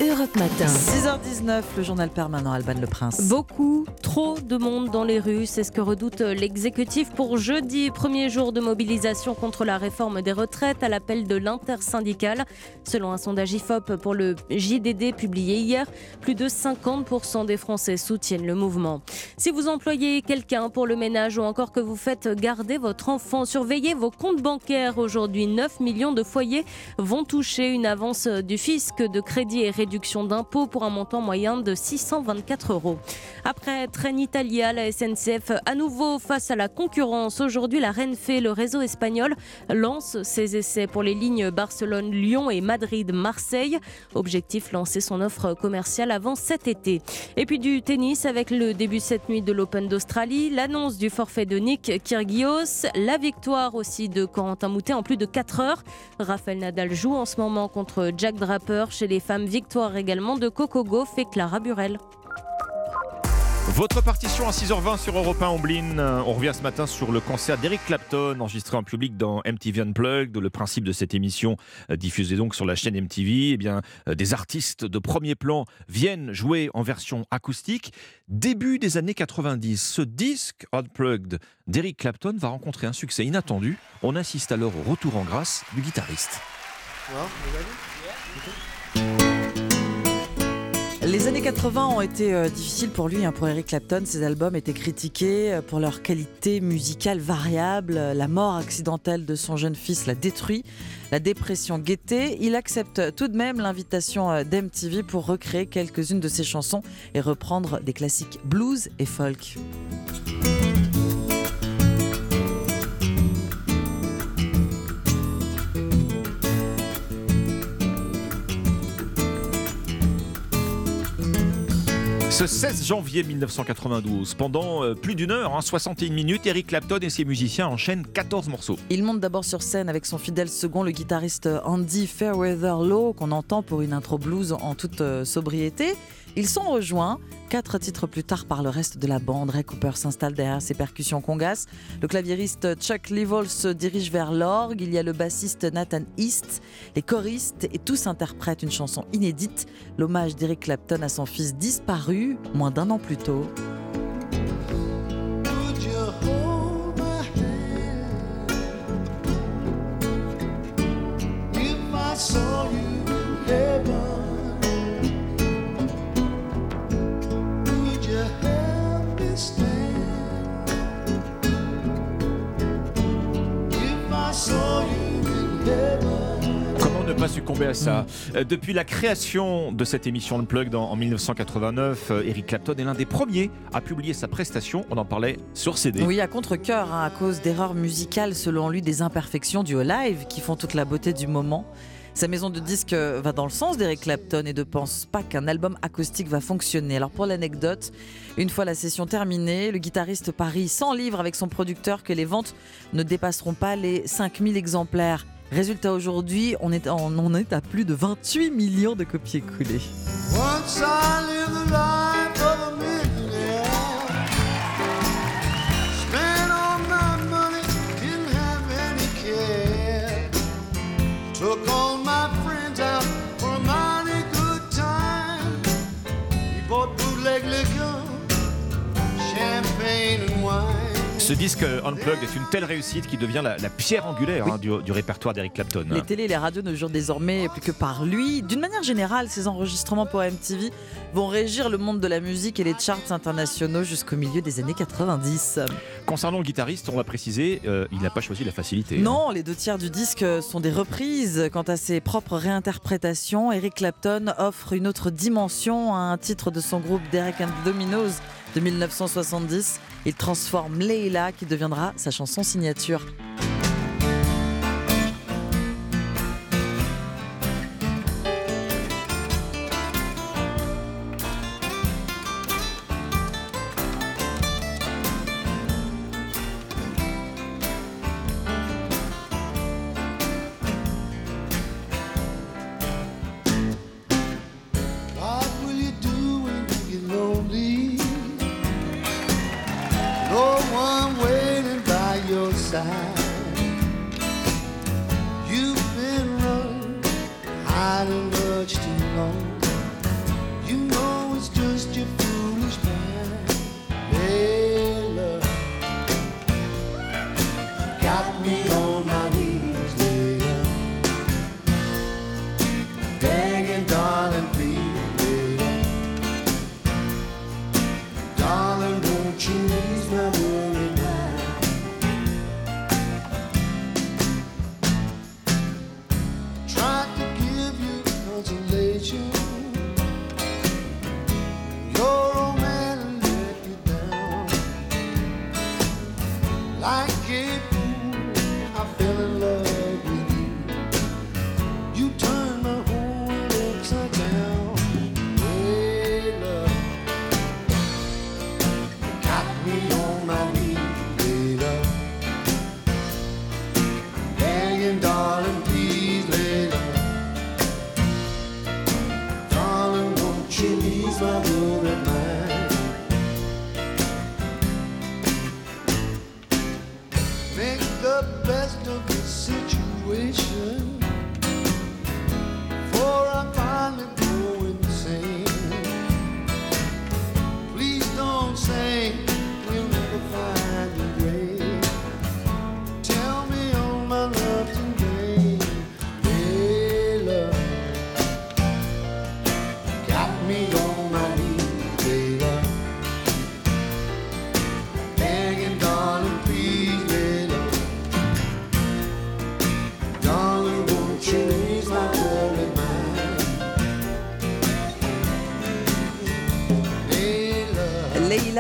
Europe Matin. 6h19, le journal permanent Alban Le Prince. Beaucoup, trop de monde dans les rues, c'est ce que redoute l'exécutif pour jeudi, premier jour de mobilisation contre la réforme des retraites à l'appel de l'intersyndicale. Selon un sondage IFOP pour le JDD publié hier, plus de 50% des Français soutiennent le mouvement. Si vous employez quelqu'un pour le ménage ou encore que vous faites garder votre enfant, surveillez vos comptes bancaires. Aujourd'hui, 9 millions de foyers vont toucher une avance du fisc de crédit et réduction d'impôts pour un montant moyen de 624 euros. Après Trenitalia, la SNCF à nouveau face à la concurrence. Aujourd'hui, la Renfe, le réseau espagnol, lance ses essais pour les lignes Barcelone-Lyon et Madrid-Marseille. Objectif lancer son offre commerciale avant cet été. Et puis du tennis avec le début cette nuit de l'Open d'Australie, l'annonce du forfait de Nick Kyrgios, la victoire aussi de Corentin Moutet en plus de 4 heures. Raphaël Nadal joue en ce moment contre Jack Draper chez les femmes. Victoire également de Coco Gauff et Clara Burel. Votre partition à 6h20 sur Europe 1 Omblin. On revient ce matin sur le concert d'Eric Clapton enregistré en public dans MTV Unplugged. Le principe de cette émission euh, diffusée donc sur la chaîne MTV, eh bien, euh, des artistes de premier plan viennent jouer en version acoustique. Début des années 90, ce disque Unplugged d'Eric Clapton va rencontrer un succès inattendu. On assiste alors au retour en grâce du guitariste. Les années 80 ont été euh, difficiles pour lui, hein, pour Eric Clapton. Ses albums étaient critiqués euh, pour leur qualité musicale variable. La mort accidentelle de son jeune fils l'a détruit. La dépression guettait. Il accepte tout de même l'invitation euh, d'MTV pour recréer quelques-unes de ses chansons et reprendre des classiques blues et folk. Ce 16 janvier 1992, pendant euh, plus d'une heure, hein, 61 minutes, Eric Clapton et ses musiciens enchaînent 14 morceaux. Il monte d'abord sur scène avec son fidèle second, le guitariste Andy Fairweather Low, qu'on entend pour une intro blues en toute euh, sobriété. Ils sont rejoints quatre titres plus tard par le reste de la bande. Ray Cooper s'installe derrière ses percussions congas. Le claviériste Chuck Leavell se dirige vers l'orgue. Il y a le bassiste Nathan East, les choristes et tous interprètent une chanson inédite, l'hommage d'Eric Clapton à son fils disparu moins d'un an plus tôt. Comment ne pas succomber à ça Euh, Depuis la création de cette émission Unplugged en, en 1989, euh, Eric Clapton est l'un des premiers à publier sa prestation. On en parlait sur CD. Oui, à contre-coeur, hein, à cause d'erreurs musicales, selon lui, des imperfections du live qui font toute la beauté du moment. Sa maison de disques euh, va dans le sens d'Eric Clapton et ne pense pas qu'un album acoustique va fonctionner. Alors pour l'anecdote, une fois la session terminée, le guitariste parie sans livre avec son producteur que les ventes ne dépasseront pas les 5000 exemplaires. Résultat aujourd'hui, on, est, à plus de 28 millions de copies écoulées. Ce disque Unplugged est une telle réussite qui devient la, la pierre angulaire hein, du, du répertoire d'Eric Clapton. Les télés et les radios ne jurent désormais plus que par lui. D'une manière générale, ces enregistrements pour MTV vont régir le monde de la musique et les charts internationaux jusqu'au milieu des années 90. Concernant le guitariste, on l'a précisé, euh, il n'a pas choisi la facilité. Non, les deux tiers du disque sont des reprises. Quant à ses propres réinterprétations, Eric Clapton offre une autre dimension à un titre de son groupe Derek and the Dominos de 1970. Il transforme Leila qui deviendra sa chanson signature.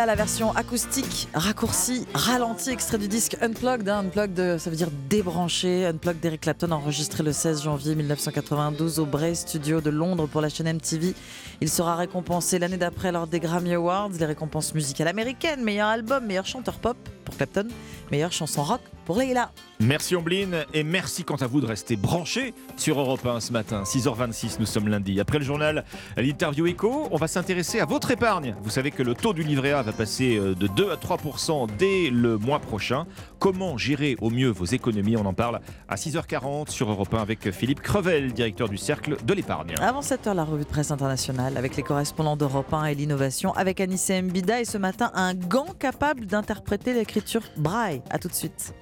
La version acoustique, raccourcie, ralentie, extrait du disque Unplugged. hein. Unplugged, ça veut dire débranché. Unplugged d'Eric Clapton, enregistré le 16 janvier 1992 au Bray Studio de Londres pour la chaîne MTV. Il sera récompensé l'année d'après lors des Grammy Awards, les récompenses musicales américaines, meilleur album, meilleur chanteur pop pour Clapton, meilleure chanson rock pour Leila. Merci Ombline et merci quant à vous de rester branchés sur Europe 1 ce matin, 6h26, nous sommes lundi. Après le journal, l'interview éco, on va s'intéresser à votre épargne. Vous savez que le taux du livret A va passer euh, de 2 à 3% dès le mois prochain. Comment gérer au mieux vos économies? On en parle à 6h40 sur Europe 1 avec Philippe Crevel, directeur du Cercle de l'épargne. Avant 7 heures, la revue de presse internationale avec les correspondants d'Europe 1 et l'innovation avec Anissé Mbida et ce matin un gant capable d'interpréter l'écriture braille. A tout de suite.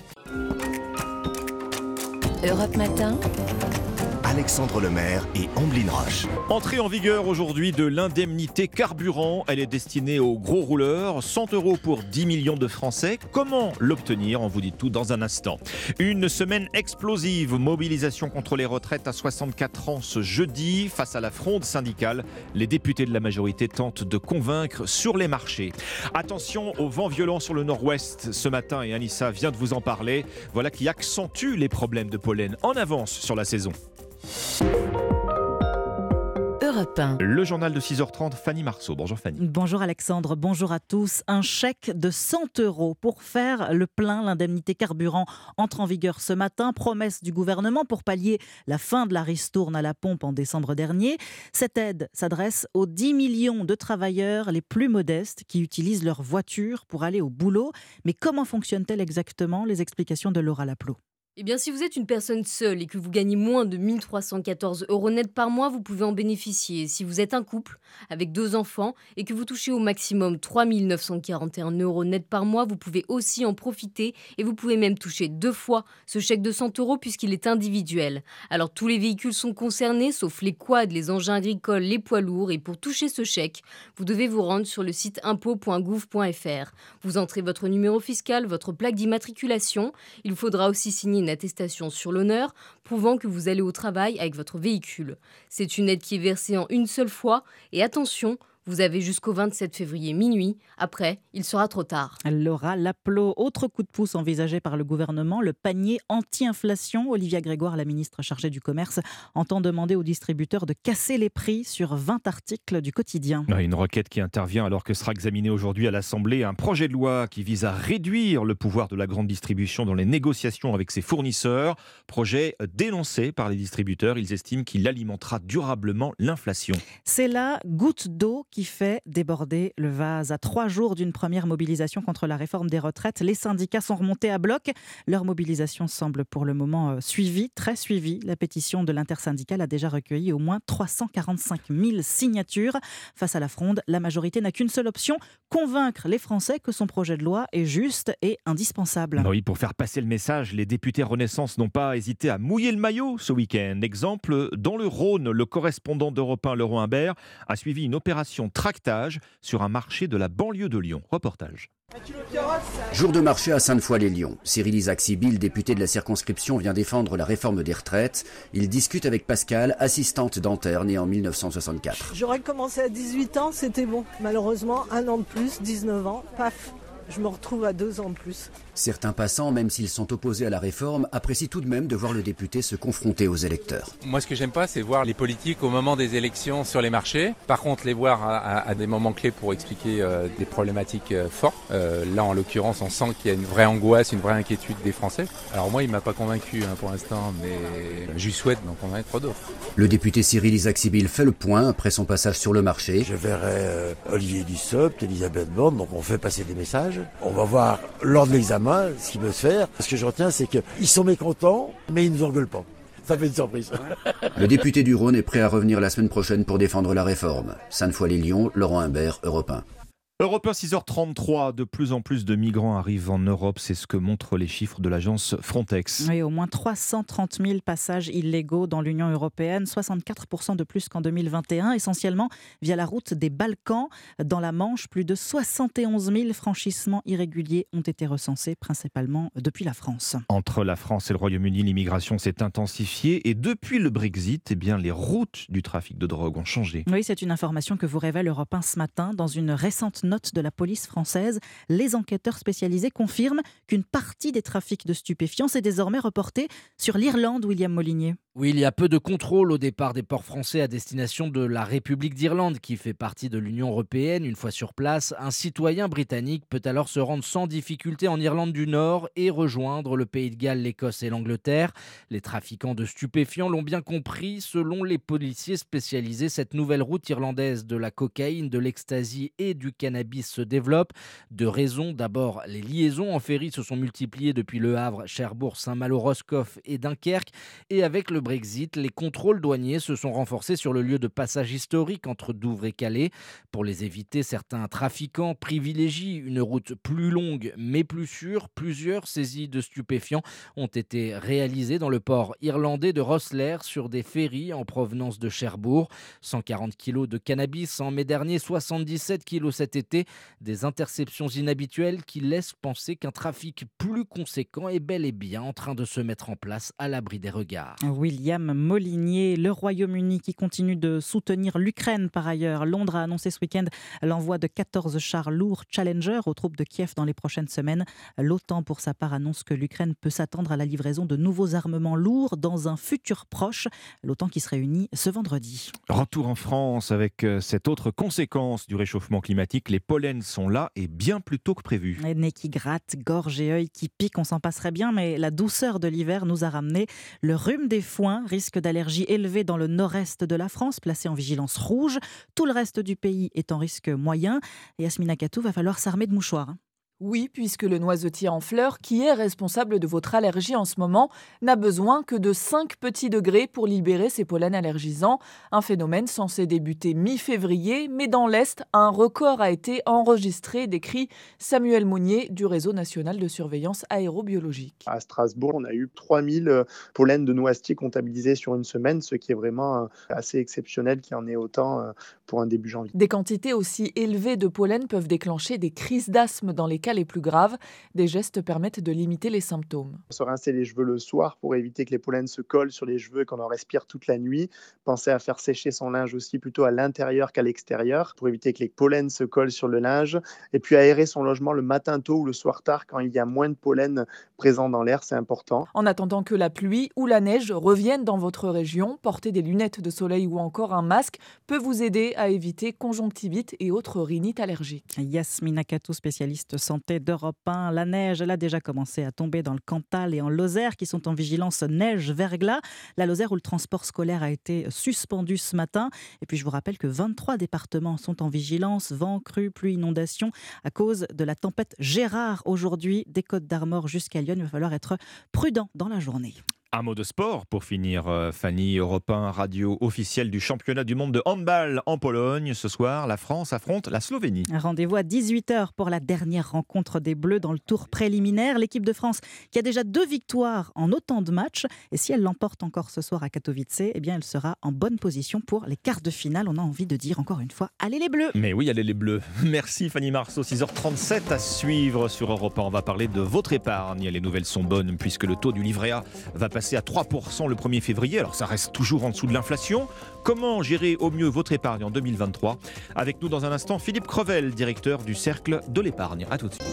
Europe Matin, Alexandre Lemaire et Amblin Roche. Entrée en vigueur aujourd'hui de l'indemnité carburant. Elle est destinée aux gros rouleurs. 100 euros pour 10 millions de Français. Comment l'obtenir On vous dit tout dans un instant. Une semaine explosive. Mobilisation contre les retraites à 64 ans ce jeudi. Face à la fronde syndicale, les députés de la majorité tentent de convaincre sur les marchés. Attention au vent violent sur le nord-ouest ce matin et Anissa vient de vous en parler. Voilà qui accentue les problèmes de pollen en avance sur la saison. Europe 1. Le journal de 6h30, Fanny Marceau. Bonjour Fanny. Bonjour Alexandre, bonjour à tous. Un chèque de 100 euros pour faire le plein. L'indemnité carburant entre en vigueur ce matin. Promesse du gouvernement pour pallier la fin de la ristourne à la pompe en décembre dernier. Cette aide s'adresse aux 10 millions de travailleurs les plus modestes qui utilisent leur voiture pour aller au boulot. Mais comment fonctionne-t-elle exactement? Les explications de Laura Laplot. Eh bien, si vous êtes une personne seule et que vous gagnez moins de 1314 euros net par mois, vous pouvez en bénéficier. Si vous êtes un couple avec deux enfants et que vous touchez au maximum 3941 euros net par mois, vous pouvez aussi en profiter et vous pouvez même toucher deux fois ce chèque de 100 euros puisqu'il est individuel. Alors, tous les véhicules sont concernés, sauf les quads, les engins agricoles, les poids lourds. Et pour toucher ce chèque, vous devez vous rendre sur le site impôt.gouv.fr. Vous entrez votre numéro fiscal, votre plaque d'immatriculation. Il faudra aussi signer une attestation sur l'honneur prouvant que vous allez au travail avec votre véhicule. C'est une aide qui est versée en une seule fois et attention, vous avez jusqu'au 27 février minuit. Après, il sera trop tard. Laura Laplot, autre coup de pouce envisagé par le gouvernement, le panier anti-inflation. Olivia Grégoire, la ministre chargée du commerce, entend demander aux distributeurs de casser les prix sur 20 articles du quotidien. Ouais, Une requête qui intervient alors que sera examiné aujourd'hui à l'Assemblée un projet de loi qui vise à réduire le pouvoir de la grande distribution dans les négociations avec ses fournisseurs. Projet dénoncé par les distributeurs. Ils estiment qu'il alimentera durablement l'inflation. C'est la goutte d'eau qui fait déborder le vase. À trois jours d'une première mobilisation contre la réforme des retraites, les syndicats sont remontés à bloc. Leur mobilisation semble pour le moment euh, suivie, très suivie. La pétition de l'intersyndicale a déjà recueilli au moins 345 000 signatures. Face à la fronde, la majorité n'a qu'une seule option, convaincre les Français que son projet de loi est juste et indispensable. Oui, pour faire passer le message, les députés Renaissance n'ont pas hésité à mouiller le maillot ce week-end. Exemple, dans le Rhône, le correspondant d'Europe 1, Laurent Imbert, a suivi une opération tractage sur un marché de la banlieue de Lyon. Reportage. Jour de marché à Sainte-Foy-les-Lyons. Cyril Isaac Sibyl, député de la circonscription, vient défendre la réforme des retraites. Il discute avec Pascal, assistante dentaire née en 1964. J'aurais commencé à 18 ans, c'était bon. Malheureusement, un an de plus, 19 ans, paf, je me retrouve à deux ans de plus. Certains passants, même s'ils sont opposés à la réforme, apprécient tout de même de voir le député se confronter aux électeurs. Moi, ce que j'aime pas, c'est voir les politiques au moment des élections sur les marchés. Par contre, les voir à, à- à des moments clés pour expliquer euh, des problématiques euh, fortes. Euh, là, en l'occurrence, on sent qu'il y a une vraie angoisse, une vraie inquiétude des Français. Alors moi, il m'a pas convaincu hein, pour l'instant, mais je lui souhaite d'en convaincre d'autres. Le député Cyril Isaac Sibyl fait le point après son passage sur le marché. Je verrai euh, Olivier Dussopt, Elisabeth Borne, donc on fait passer des messages. On va voir lors de l'examen ce qui peut se faire. Ce que je retiens, c'est qu'ils sont mécontents, mais ils nous engueulent pas. Ça fait une surprise. Le député du Rhône est prêt à revenir la semaine prochaine pour défendre la réforme. Sainte-Foy-les-Lyons, Laurent Humbert, Europe 1. Europe 1, 6h33, de plus en plus de migrants arrivent en Europe, c'est ce que montrent les chiffres de l'agence Frontex. Oui, au moins 330 000 passages illégaux dans l'Union européenne, 64% de plus qu'en 2021, essentiellement via la route des Balkans. Dans la Manche, plus de 71 000 franchissements irréguliers ont été recensés, principalement depuis la France. Entre la France et le Royaume-Uni, l'immigration s'est intensifiée et depuis le Brexit, eh bien, les routes du trafic de drogue ont changé. Oui, c'est une information que vous révèle Europe 1 ce matin. Dans une récente note de la police française, les enquêteurs spécialisés confirment qu'une partie des trafics de stupéfiants s'est désormais reportée sur l'Irlande, William Molinier. Oui, il y a peu de contrôle au départ des ports français à destination de la République d'Irlande, qui fait partie de l'Union européenne. Une fois sur place, un citoyen britannique peut alors se rendre sans difficulté en Irlande du Nord et rejoindre le Pays de Galles, l'Écosse et l'Angleterre. Les trafiquants de stupéfiants l'ont bien compris. Selon les policiers spécialisés, cette nouvelle route irlandaise de la cocaïne, de l'ecstasy et du cannabis se développe. Deux raisons. D'abord, les liaisons en ferry se sont multipliées depuis Le Havre, Cherbourg, Saint-Malo, Roscoff et Dunkerque. Et avec le Brexit, les contrôles douaniers se sont renforcés sur le lieu de passage historique entre Douvres et Calais. Pour les éviter, certains trafiquants privilégient une route plus longue mais plus sûre. Plusieurs saisies de stupéfiants ont été réalisées dans le port irlandais de Rosslare sur des ferries en provenance de Cherbourg. 140 kilos de cannabis en mai dernier, 77 kilos cet été. Des interceptions inhabituelles qui laissent penser qu'un trafic plus conséquent est bel et bien en train de se mettre en place à l'abri des regards. William Molinier, le Royaume-Uni qui continue de soutenir l'Ukraine par ailleurs. Londres a annoncé ce week-end l'envoi de 14 chars lourds Challenger aux troupes de Kiev dans les prochaines semaines. L'OTAN, pour sa part, annonce que l'Ukraine peut s'attendre à la livraison de nouveaux armements lourds dans un futur proche. L'OTAN qui se réunit ce vendredi. Retour en France avec euh, cette autre conséquence du réchauffement climatique. Les pollens sont là et bien plus tôt que prévu. Et nez qui gratte, gorge et œil qui piquent, on s'en passerait bien, mais la douceur de l'hiver nous a ramené le rhume des risque d'allergie élevé dans le nord-est de la France, placé en vigilance rouge. Tout le reste du pays est en risque moyen. Et Yasmina Katou, va falloir s'armer de mouchoirs. Oui, puisque le noisetier en fleurs, qui est responsable de votre allergie en ce moment, n'a besoin que de 5 petits degrés pour libérer ses pollens allergisants. Un phénomène censé débuter mi-février, mais dans l'Est, un record a été enregistré, décrit Samuel Monnier du Réseau national de surveillance aérobiologique. À Strasbourg, on a eu 3000 euh, pollens de noisetiers comptabilisés sur une semaine, ce qui est vraiment euh, assez exceptionnel qu'il en ait autant euh, pour un début janvier. Des quantités aussi élevées de pollen peuvent déclencher des crises d'asthme dans les cas les plus graves. Des gestes permettent de limiter les symptômes. Se rincer les cheveux le soir pour éviter que les pollens se collent sur les cheveux et qu'on en respire toute la nuit. Pensez à faire sécher son linge aussi plutôt à l'intérieur qu'à l'extérieur pour éviter que les pollens se collent sur le linge. Et puis aérer son logement le matin tôt ou le soir tard quand il y a moins de pollen présent dans l'air, c'est important. En attendant que la pluie ou la neige reviennent dans votre région, porter des lunettes de soleil ou encore un masque peut vous aider à éviter conjonctivite et autres rhinites allergiques. Yasmina Katou, spécialiste santé d'Europe 1. La neige, elle a déjà commencé à tomber dans le Cantal et en Lozère qui sont en vigilance neige-verglas. La Lozère où le transport scolaire a été suspendu ce matin. Et puis je vous rappelle que 23 départements sont en vigilance, vent, crue, pluie, inondation à cause de la tempête Gérard aujourd'hui des Côtes d'Armor jusqu'à Lyon. Il va falloir être prudent dans la journée. Un mot de sport pour finir, euh, Fanny, Europe 1, radio officielle du championnat du monde de handball en Pologne. Ce soir, la France affronte la Slovénie. Rendez-vous à 18h pour la dernière rencontre des Bleus dans le tour préliminaire. L'équipe de France qui a déjà deux victoires en autant de matchs. Et si elle l'emporte encore ce soir à Katowice, eh bien elle sera en bonne position pour les quarts de finale. On a envie de dire encore une fois, allez les Bleus Mais oui, allez les Bleus. Merci Fanny Marceau. 6h37 à suivre sur Europe 1. On va parler de votre épargne. Les nouvelles sont bonnes puisque le taux du livret A va passer à 3% le 1er février. Alors ça reste toujours en dessous de l'inflation. Comment gérer au mieux votre épargne en 2023 Avec nous dans un instant, Philippe Crevel, directeur du Cercle de l'épargne. A tout de suite.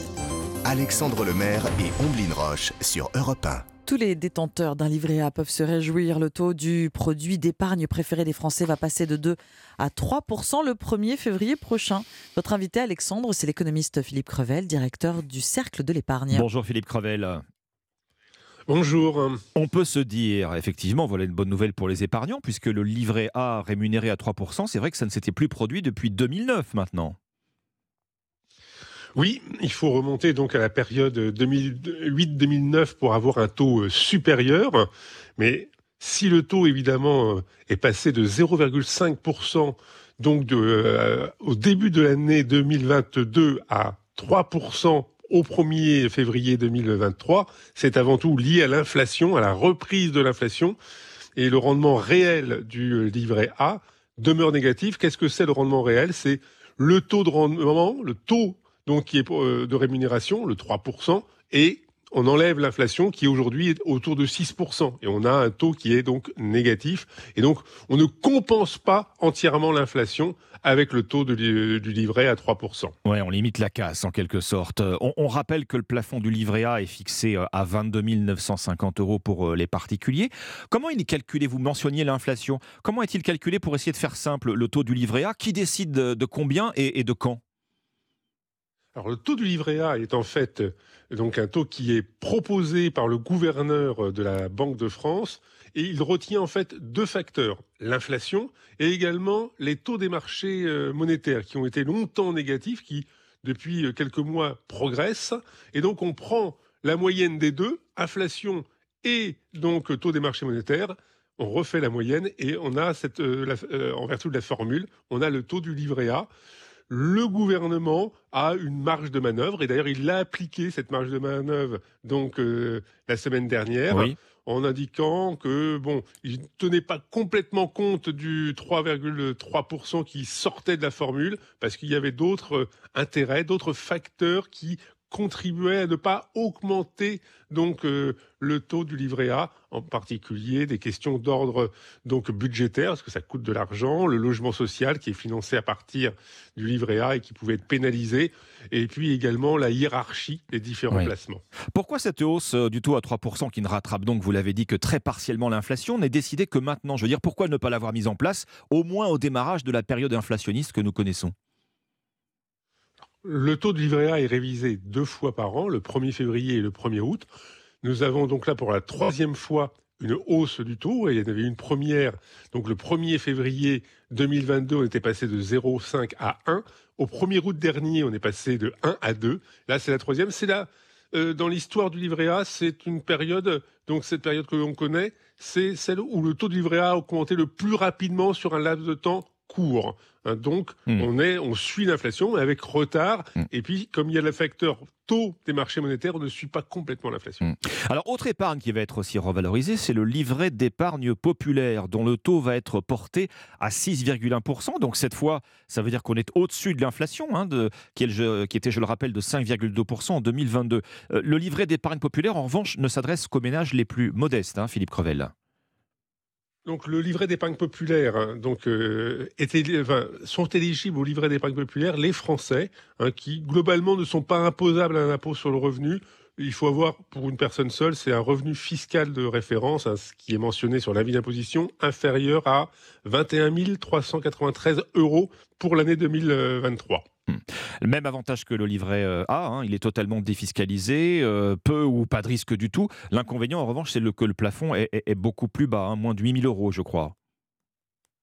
Alexandre Lemaire et Omblin Roche sur Europe 1. Tous les détenteurs d'un livret A peuvent se réjouir. Le taux du produit d'épargne préféré des Français va passer de 2 à 3% le 1er février prochain. Votre invité Alexandre, c'est l'économiste Philippe Crevel, directeur du Cercle de l'épargne. Bonjour Philippe Crevel. Bonjour. On peut se dire, effectivement, voilà une bonne nouvelle pour les épargnants, puisque le livret A rémunéré à 3%, c'est vrai que ça ne s'était plus produit depuis 2009 maintenant. Oui, il faut remonter donc à la période 2008-2009 pour avoir un taux euh, supérieur. Mais si le taux, évidemment, euh, est passé de 0,5% donc de, euh, au début de l'année 2022 à 3% au 1er février 2023, c'est avant tout lié à l'inflation, à la reprise de l'inflation. Et le rendement réel du livret A demeure négatif. Qu'est-ce que c'est le rendement réel? C'est le taux de rendement, le taux donc qui est euh, de rémunération, le 3%, et on enlève l'inflation qui aujourd'hui est autour de 6%. Et on a un taux qui est donc négatif. Et donc, on ne compense pas entièrement l'inflation avec le taux du livret à 3%. Ouais, on limite la casse en quelque sorte. On, on, rappelle que le plafond du livret A est fixé euh, à 22 950 euros pour euh, les particuliers. Comment il est calculé? Vous mentionniez l'inflation. Comment est-il calculé pour essayer de faire simple le taux du livret A? Qui décide de combien et de quand? Alors le taux du livret A est en fait euh, donc un taux qui est proposé par le gouverneur euh, de la Banque de France et il retient en fait deux facteurs, l'inflation et également les taux des marchés euh, monétaires qui ont été longtemps négatifs, qui depuis quelques mois progressent. Et donc on prend la moyenne des deux, inflation et donc taux des marchés monétaires, on refait la moyenne et on a cette, en vertu de la formule, on a le taux du livret A le gouvernement a une marge de manœuvre et d'ailleurs il a appliqué cette marge de manœuvre donc euh, la semaine dernière en indiquant que bon, il ne tenait pas complètement compte du 3,3% qui sortait de la formule parce qu'il y avait d'autres euh, intérêts, d'autres facteurs qui contribuait à ne pas augmenter donc euh, le taux du livret A, en particulier des questions d'ordre donc budgétaire, parce que ça coûte de l'argent, le logement social qui est financé à partir du livret A et qui pouvait être pénalisé, et puis également la hiérarchie des différents placements. Pourquoi cette hausse euh, du taux à 3% qui ne rattrape donc, vous l'avez dit, que très partiellement l'inflation n'est décidée que maintenant? Je veux dire, pourquoi ne pas l'avoir mise en place au moins au démarrage de la période inflationniste que nous connaissons? Le taux de livret A est révisé deux fois par an, le 1er février et le 1er août. Nous avons donc là pour la troisième fois une hausse du taux. Il y en avait une première, donc le 1er février 2022, on était passé de 0,5 à 1. Au 1er août dernier, on est passé de 1 à 2. Là, c'est la troisième. C'est là, euh, dans l'histoire du livret A, c'est une période, donc cette période que l'on connaît, c'est celle où le taux de livret A a augmenté le plus rapidement sur un laps de temps court. Hein, donc, hmm. on, est, on suit l'inflation avec retard. Hmm. Et puis, comme il y a le facteur taux des marchés monétaires, on ne suit pas complètement l'inflation. Hmm. Alors, autre épargne qui va être aussi revalorisée, c'est le livret d'épargne populaire, dont le taux va être porté à 6,1%. Donc, cette fois, ça veut dire qu'on est au-dessus de l'inflation, hein, qui, était, je le rappelle, de 5,2% en 2022. Euh, le livret d'épargne populaire, en revanche, ne s'adresse qu'aux ménages les plus modestes, hein, Philippe Crevel. Donc le livret d'épargne populaire, hein, donc euh, sont éligibles au livret d'épargne populaire les Français hein, qui globalement ne sont pas imposables à un impôt sur le revenu. Il faut avoir pour une personne seule, c'est un revenu fiscal de référence, hein, ce qui est mentionné sur l'avis d'imposition, inférieur à 21 393 euros pour l'année 2023. Le même avantage que le livret euh, A, hein, il est totalement défiscalisé, euh, peu ou pas de risque du tout. L'inconvénient, en revanche, c'est que le plafond est, beaucoup plus bas, hein, moins de 8000 euros, je crois.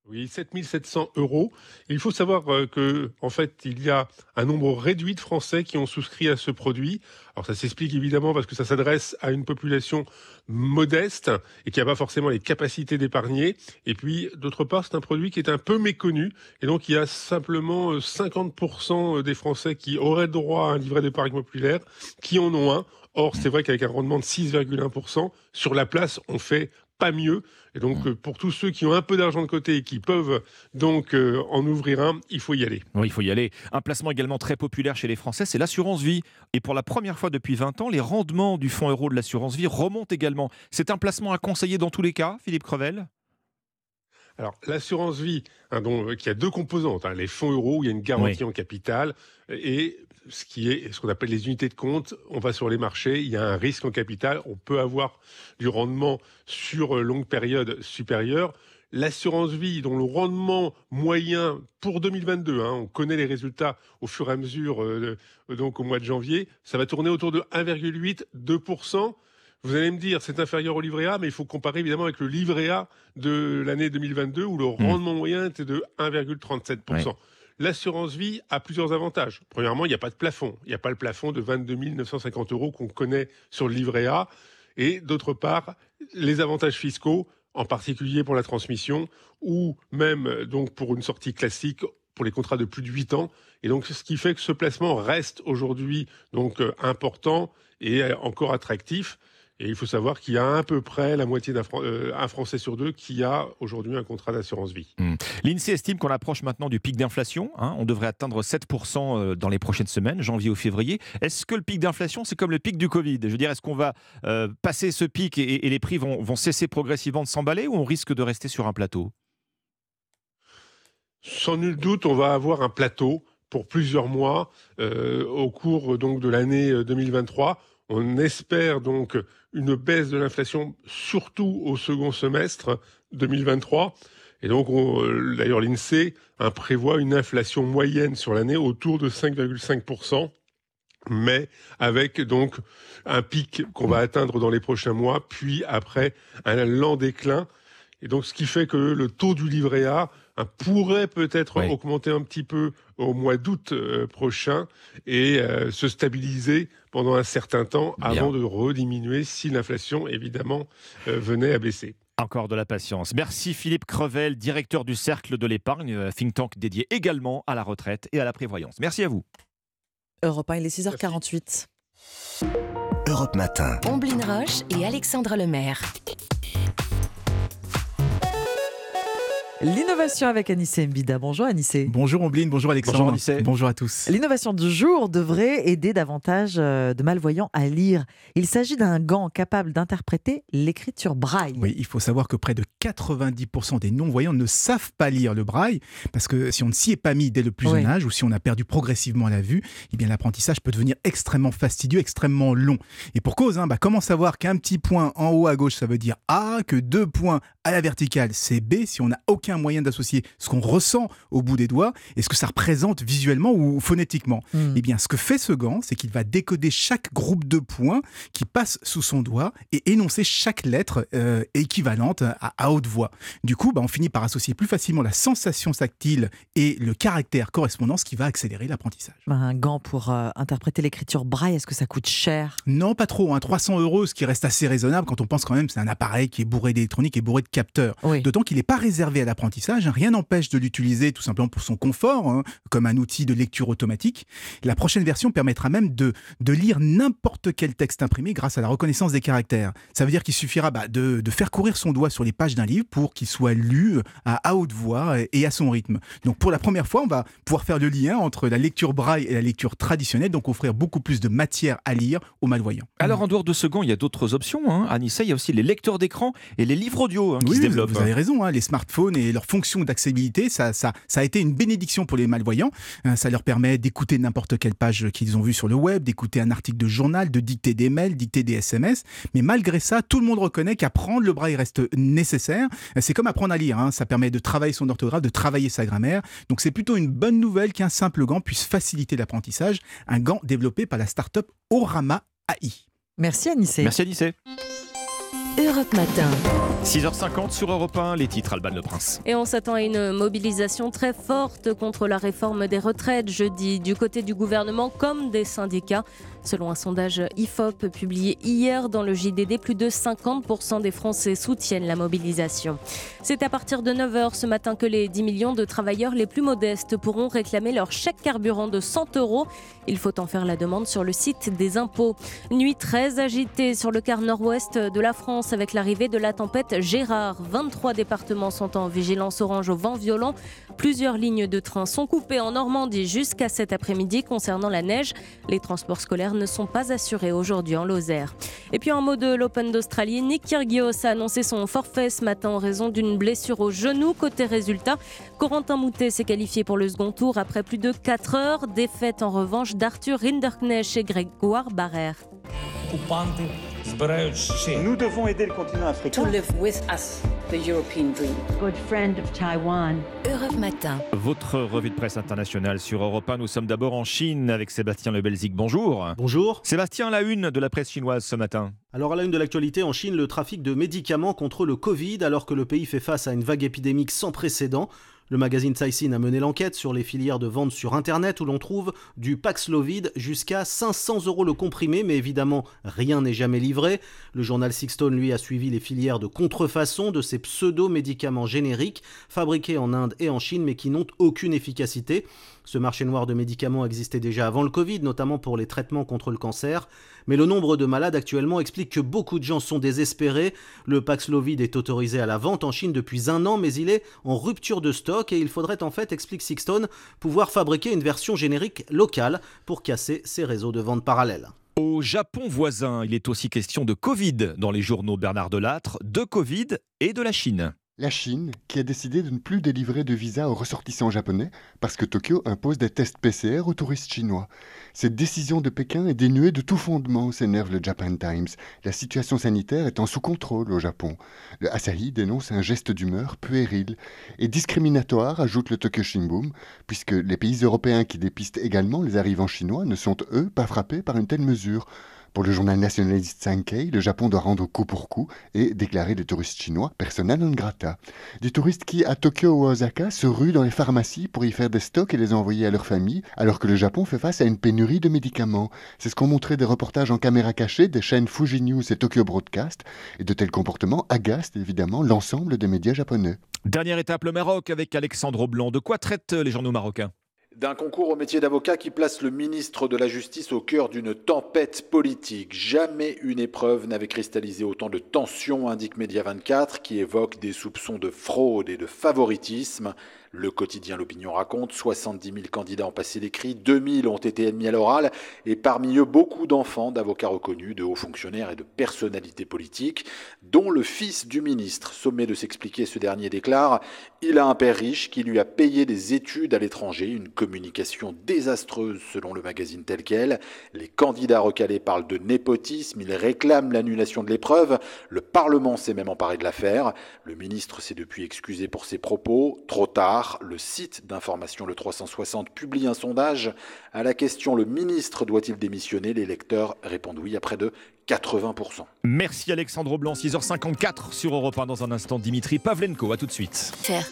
Oui, 7700 euros. Il faut savoir euh, que, en fait, il y a un nombre réduit de Français qui ont souscrit à ce produit. Alors, ça s'explique évidemment parce que ça s'adresse à une population modeste et qui n'a pas forcément les capacités d'épargner. Et puis, d'autre part, c'est un produit qui est un peu méconnu. Et donc, il y a simplement 50% euh, des Français qui auraient droit à un livret d'épargne populaire qui en ont un. Or, c'est vrai qu'avec un rendement de 6,1%, sur la place, on fait pas mieux. Et donc, mmh. euh, pour tous ceux qui ont un peu d'argent de côté et qui peuvent donc euh, en ouvrir un, il faut y aller. Oui, il faut y aller. Un placement également très populaire chez les Français, c'est l'assurance vie. Et pour la première fois depuis 20 ans, les rendements du fonds euro de l'assurance vie remontent également. C'est un placement à conseiller dans tous les cas, Philippe Crevel? Alors, l'assurance vie, hein, dont, euh, qui a deux composantes, hein, les fonds euros, où il y a une garantie en capital, et ce qui est ce qu'on appelle les unités de compte. On va sur les marchés, il y a un risque en capital, on peut avoir du rendement sur longue période supérieure. L'assurance vie, dont le rendement moyen pour 2022, hein, on connaît les résultats au fur et à mesure, euh, donc au mois de janvier, ça va tourner autour de 1,8-2%. Vous allez me dire, c'est inférieur au livret A, mais il faut comparer évidemment avec le livret A de l'année 2022 où le rendement moyen était de 1,37%. L'assurance vie a plusieurs avantages. Premièrement, il n'y a pas de plafond. Il n'y a pas le plafond de 22 950 euros qu'on connaît sur le livret A. Et d'autre part, les avantages fiscaux, en particulier pour la transmission, ou même donc pour une sortie classique pour les contrats de plus de 8 ans. Et donc, ce qui fait que ce placement reste aujourd'hui donc important et encore attractif. Et il faut savoir qu'il y a à peu près la moitié d'un Fran- euh, Français sur deux qui a aujourd'hui un contrat d'assurance vie. Hmm. L'INSEE estime qu'on approche maintenant du pic d'inflation. hein. On devrait atteindre 7% euh, dans les prochaines semaines, janvier ou février. Est-ce que le pic d'inflation, c'est comme le pic du Covid? Je veux dire, est-ce qu'on va euh, passer ce pic et, et les prix vont, vont cesser progressivement de s'emballer ou on risque de rester sur un plateau? Sans nul doute, on va avoir un plateau pour plusieurs mois euh, au cours donc de l'année euh, 2023. On espère donc une baisse de l'inflation, surtout au second semestre 2023. Et donc, on- euh, d'ailleurs, l'INSEE hein, prévoit une inflation moyenne sur l'année autour de 5,5%, mais avec donc un pic qu'on va atteindre dans les prochains mois, puis après un lent déclin. Et donc, ce qui fait que le taux du livret A pourrait peut-être augmenter un petit peu au mois d'août euh, prochain et euh, se stabiliser pendant un certain temps avant de rediminuer si l'inflation, évidemment, euh, venait à baisser. Encore de la patience. Merci Philippe Crevel, directeur du Cercle de l'épargne, think tank dédié également à la retraite et à la prévoyance. Merci à vous. Europe 1, il est 6h48. Europe Matin. Omblin Roche et Alexandre Lemaire. L'innovation avec Anissé Mbida. Bonjour Anissé. Bonjour Ombline, bonjour Alexandre. Bonjour, Anissé. Bonjour à tous. L'innovation du jour devrait aider davantage euh, de malvoyants à lire. Il s'agit d'un gant capable d'interpréter l'écriture braille. Oui, il faut savoir que près de 90% des non-voyants ne savent pas lire le braille, parce que si on ne s'y est pas mis dès le plus Oui. jeune âge, ou si on a perdu progressivement la vue, eh bien l'apprentissage peut devenir extrêmement fastidieux, extrêmement long. Et pour cause, hein, bah, comment savoir qu'un petit point en haut à gauche, ça veut dire A, que deux points à la verticale, c'est B, si on n'a aucun moyen d'associer ce qu'on ressent au bout des doigts et ce que ça représente visuellement ou phonétiquement. Eh bien, ce que fait ce gant, c'est qu'il va décoder chaque groupe de points qui passe sous son doigt et énoncer chaque lettre euh, équivalente à, à haute voix. Du coup, bah, on finit par associer plus facilement la sensation tactile et le caractère correspondant, ce qui va accélérer l'apprentissage. Un gant pour euh, interpréter l'écriture braille, est-ce que ça coûte cher? Non, pas trop. Hein, 300 euros, ce qui reste assez raisonnable quand on pense quand même que c'est un appareil qui est bourré d'électronique et bourré de capteurs. D'autant qu'il n'est pas réservé à l'apprentissage. hein. Rien n'empêche de l'utiliser tout simplement pour son confort, hein, comme un outil de lecture automatique. La prochaine version permettra même de, de lire n'importe quel texte imprimé grâce à la reconnaissance des caractères. Ça veut dire qu'il suffira bah, de, de faire courir son doigt sur les pages d'un livre pour qu'il soit lu à, à haute voix et à son rythme. Donc pour la première fois, on va pouvoir faire le lien entre la lecture braille et la lecture traditionnelle, donc offrir beaucoup plus de matière à lire aux malvoyants. Alors en dehors de gant, il y a d'autres options. Hein. Anissa, il y a aussi les lecteurs d'écran et les livres audio hein, qui Oui, se développent. Vous avez raison, hein, les smartphones et leurs fonctions d'accessibilité, ça, ça, ça a été une bénédiction pour les malvoyants. Euh, Ça leur permet d'écouter n'importe quelle page qu'ils ont vue sur le web, d'écouter un article de journal, de dicter des mails, dicter des SMS. Mais malgré ça, tout le monde reconnaît qu'apprendre le braille reste nécessaire. Euh, C'est comme apprendre à lire, hein. ça permet de travailler son orthographe, de travailler sa grammaire. Donc c'est plutôt une bonne nouvelle qu'un simple gant puisse faciliter l'apprentissage. Un gant développé par la start-up Orama AI. Merci Anissé. Merci Anissé. Europe Matin. 6h50 sur Europe 1, les titres Alban Le Prince. Et on s'attend à une mobilisation très forte contre la réforme des retraites jeudi du côté du gouvernement comme des syndicats. Selon un sondage IFOP publié hier dans le JDD, plus de 50% des Français soutiennent la mobilisation. C'est à partir de 9h ce matin que les 10 millions de travailleurs les plus modestes pourront réclamer leur chèque carburant de 100 euros. Il faut en faire la demande sur le site des impôts. Nuit très agitée sur le quart nord-ouest de la France avec l'arrivée de la tempête Gérard. 23 départements sont en vigilance orange au vent violent. Plusieurs lignes de train sont coupées en Normandie jusqu'à cet après-midi. Concernant la neige, les transports scolaires ne sont pas assurés aujourd'hui en Lozère. Et puis en mot de l'Open d'Australie, Nick Kyrgios a annoncé son forfait ce matin en raison d'une blessure au genou. Côté résultat, Corentin Moutet s'est qualifié pour le second tour après plus de 4 heures. Défaite en revanche d'Arthur Rinderknecht et Grégoire Barrère. Nous devons aider le continent africain. To live with us the European dream. Good friend of Taiwan. Europe Matin. Votre revue de presse internationale sur Europe 1. Nous sommes d'abord en Chine avec Sébastien Lebelzik. Bonjour. Bonjour. Sébastien, la une de la presse chinoise ce matin. Alors à la une de l'actualité en Chine, le trafic de médicaments contre le Covid alors que le pays fait face à une vague épidémique sans précédent. Le magazine Caixin a mené l'enquête sur les filières de vente sur Internet où l'on trouve du Paxlovid jusqu'à 500 euros le comprimé, mais évidemment rien n'est jamais livré. Le journal Sixstone, lui, a suivi les filières de contrefaçon de ces pseudo-médicaments génériques fabriqués en Inde et en Chine mais qui n'ont aucune efficacité. Ce marché noir de médicaments existait déjà avant le Covid, notamment pour les traitements contre le cancer. Mais le nombre de malades actuellement explique que beaucoup de gens sont désespérés. Le Paxlovid est autorisé à la vente en Chine depuis un an, mais il est en rupture de stock et il faudrait en fait, explique Sixton, pouvoir fabriquer une version générique locale pour casser ces réseaux de vente parallèles. Au Japon voisin, il est aussi question de Covid dans les journaux Bernard Delattre, de Covid et de la Chine. La Chine, qui a décidé de ne plus délivrer de visa aux ressortissants japonais parce que Tokyo impose des tests PCR aux touristes chinois. Cette décision de Pékin est dénuée de tout fondement, s'énerve le Japan Times. La situation sanitaire en sous contrôle au Japon. Le Asahi dénonce un geste d'humeur puéril et discriminatoire, ajoute le Tokyo Shimbun, puisque les pays européens qui dépistent également les arrivants chinois ne sont, eux, pas frappés par une telle mesure. Pour le journal nationaliste Sankei, le Japon doit rendre coup pour coup et déclarer les touristes chinois persona non grata. Des touristes qui, à Tokyo ou Osaka, se ruent dans les pharmacies pour y faire des stocks et les envoyer à leur famille, alors que le Japon fait face à une pénurie de médicaments. C'est ce qu'ont montré des reportages en caméra cachée des chaînes Fuji News et Tokyo Broadcast, et de tels comportements agacent évidemment l'ensemble des médias japonais. Dernière étape, le Maroc avec Alexandre Blanc. De quoi traitent les journaux marocains? D'un concours au métier d'avocat qui place le ministre de la Justice au cœur d'une tempête politique. Jamais une épreuve n'avait cristallisé autant de tensions, indique Média 24, qui évoque des soupçons de fraude et de favoritisme. Le quotidien L'Opinion raconte 70 000 candidats ont passé l'écrit, 2000 ont été admis à l'oral, et parmi eux beaucoup d'enfants d'avocats reconnus, de hauts fonctionnaires et de personnalités politiques, dont le fils du ministre. Sommé de s'expliquer, ce dernier déclare Il a un père riche qui lui a payé des études à l'étranger, une communication désastreuse selon le magazine tel quel. Les candidats recalés parlent de népotisme, ils réclament l'annulation de l'épreuve. Le Parlement s'est même emparé de l'affaire. Le ministre s'est depuis excusé pour ses propos. Trop tard le site d'information Le 360 publie un sondage. À la question Le ministre doit-il démissionner? Les lecteurs répondent oui à près de 80%. Merci Alexandre Blanc, 6h54 sur Europe 1 dans un instant. Dimitri Pavlenko, à tout de suite. Faire.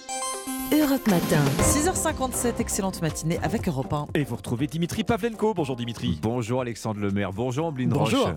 Europe Matin. 6h57, excellente matinée avec Europe 1. Et vous retrouvez Dimitri Pavlenko. Bonjour Dimitri. Bonjour Alexandre Lemaire. Bonjour Ambline Bonjour. Roche.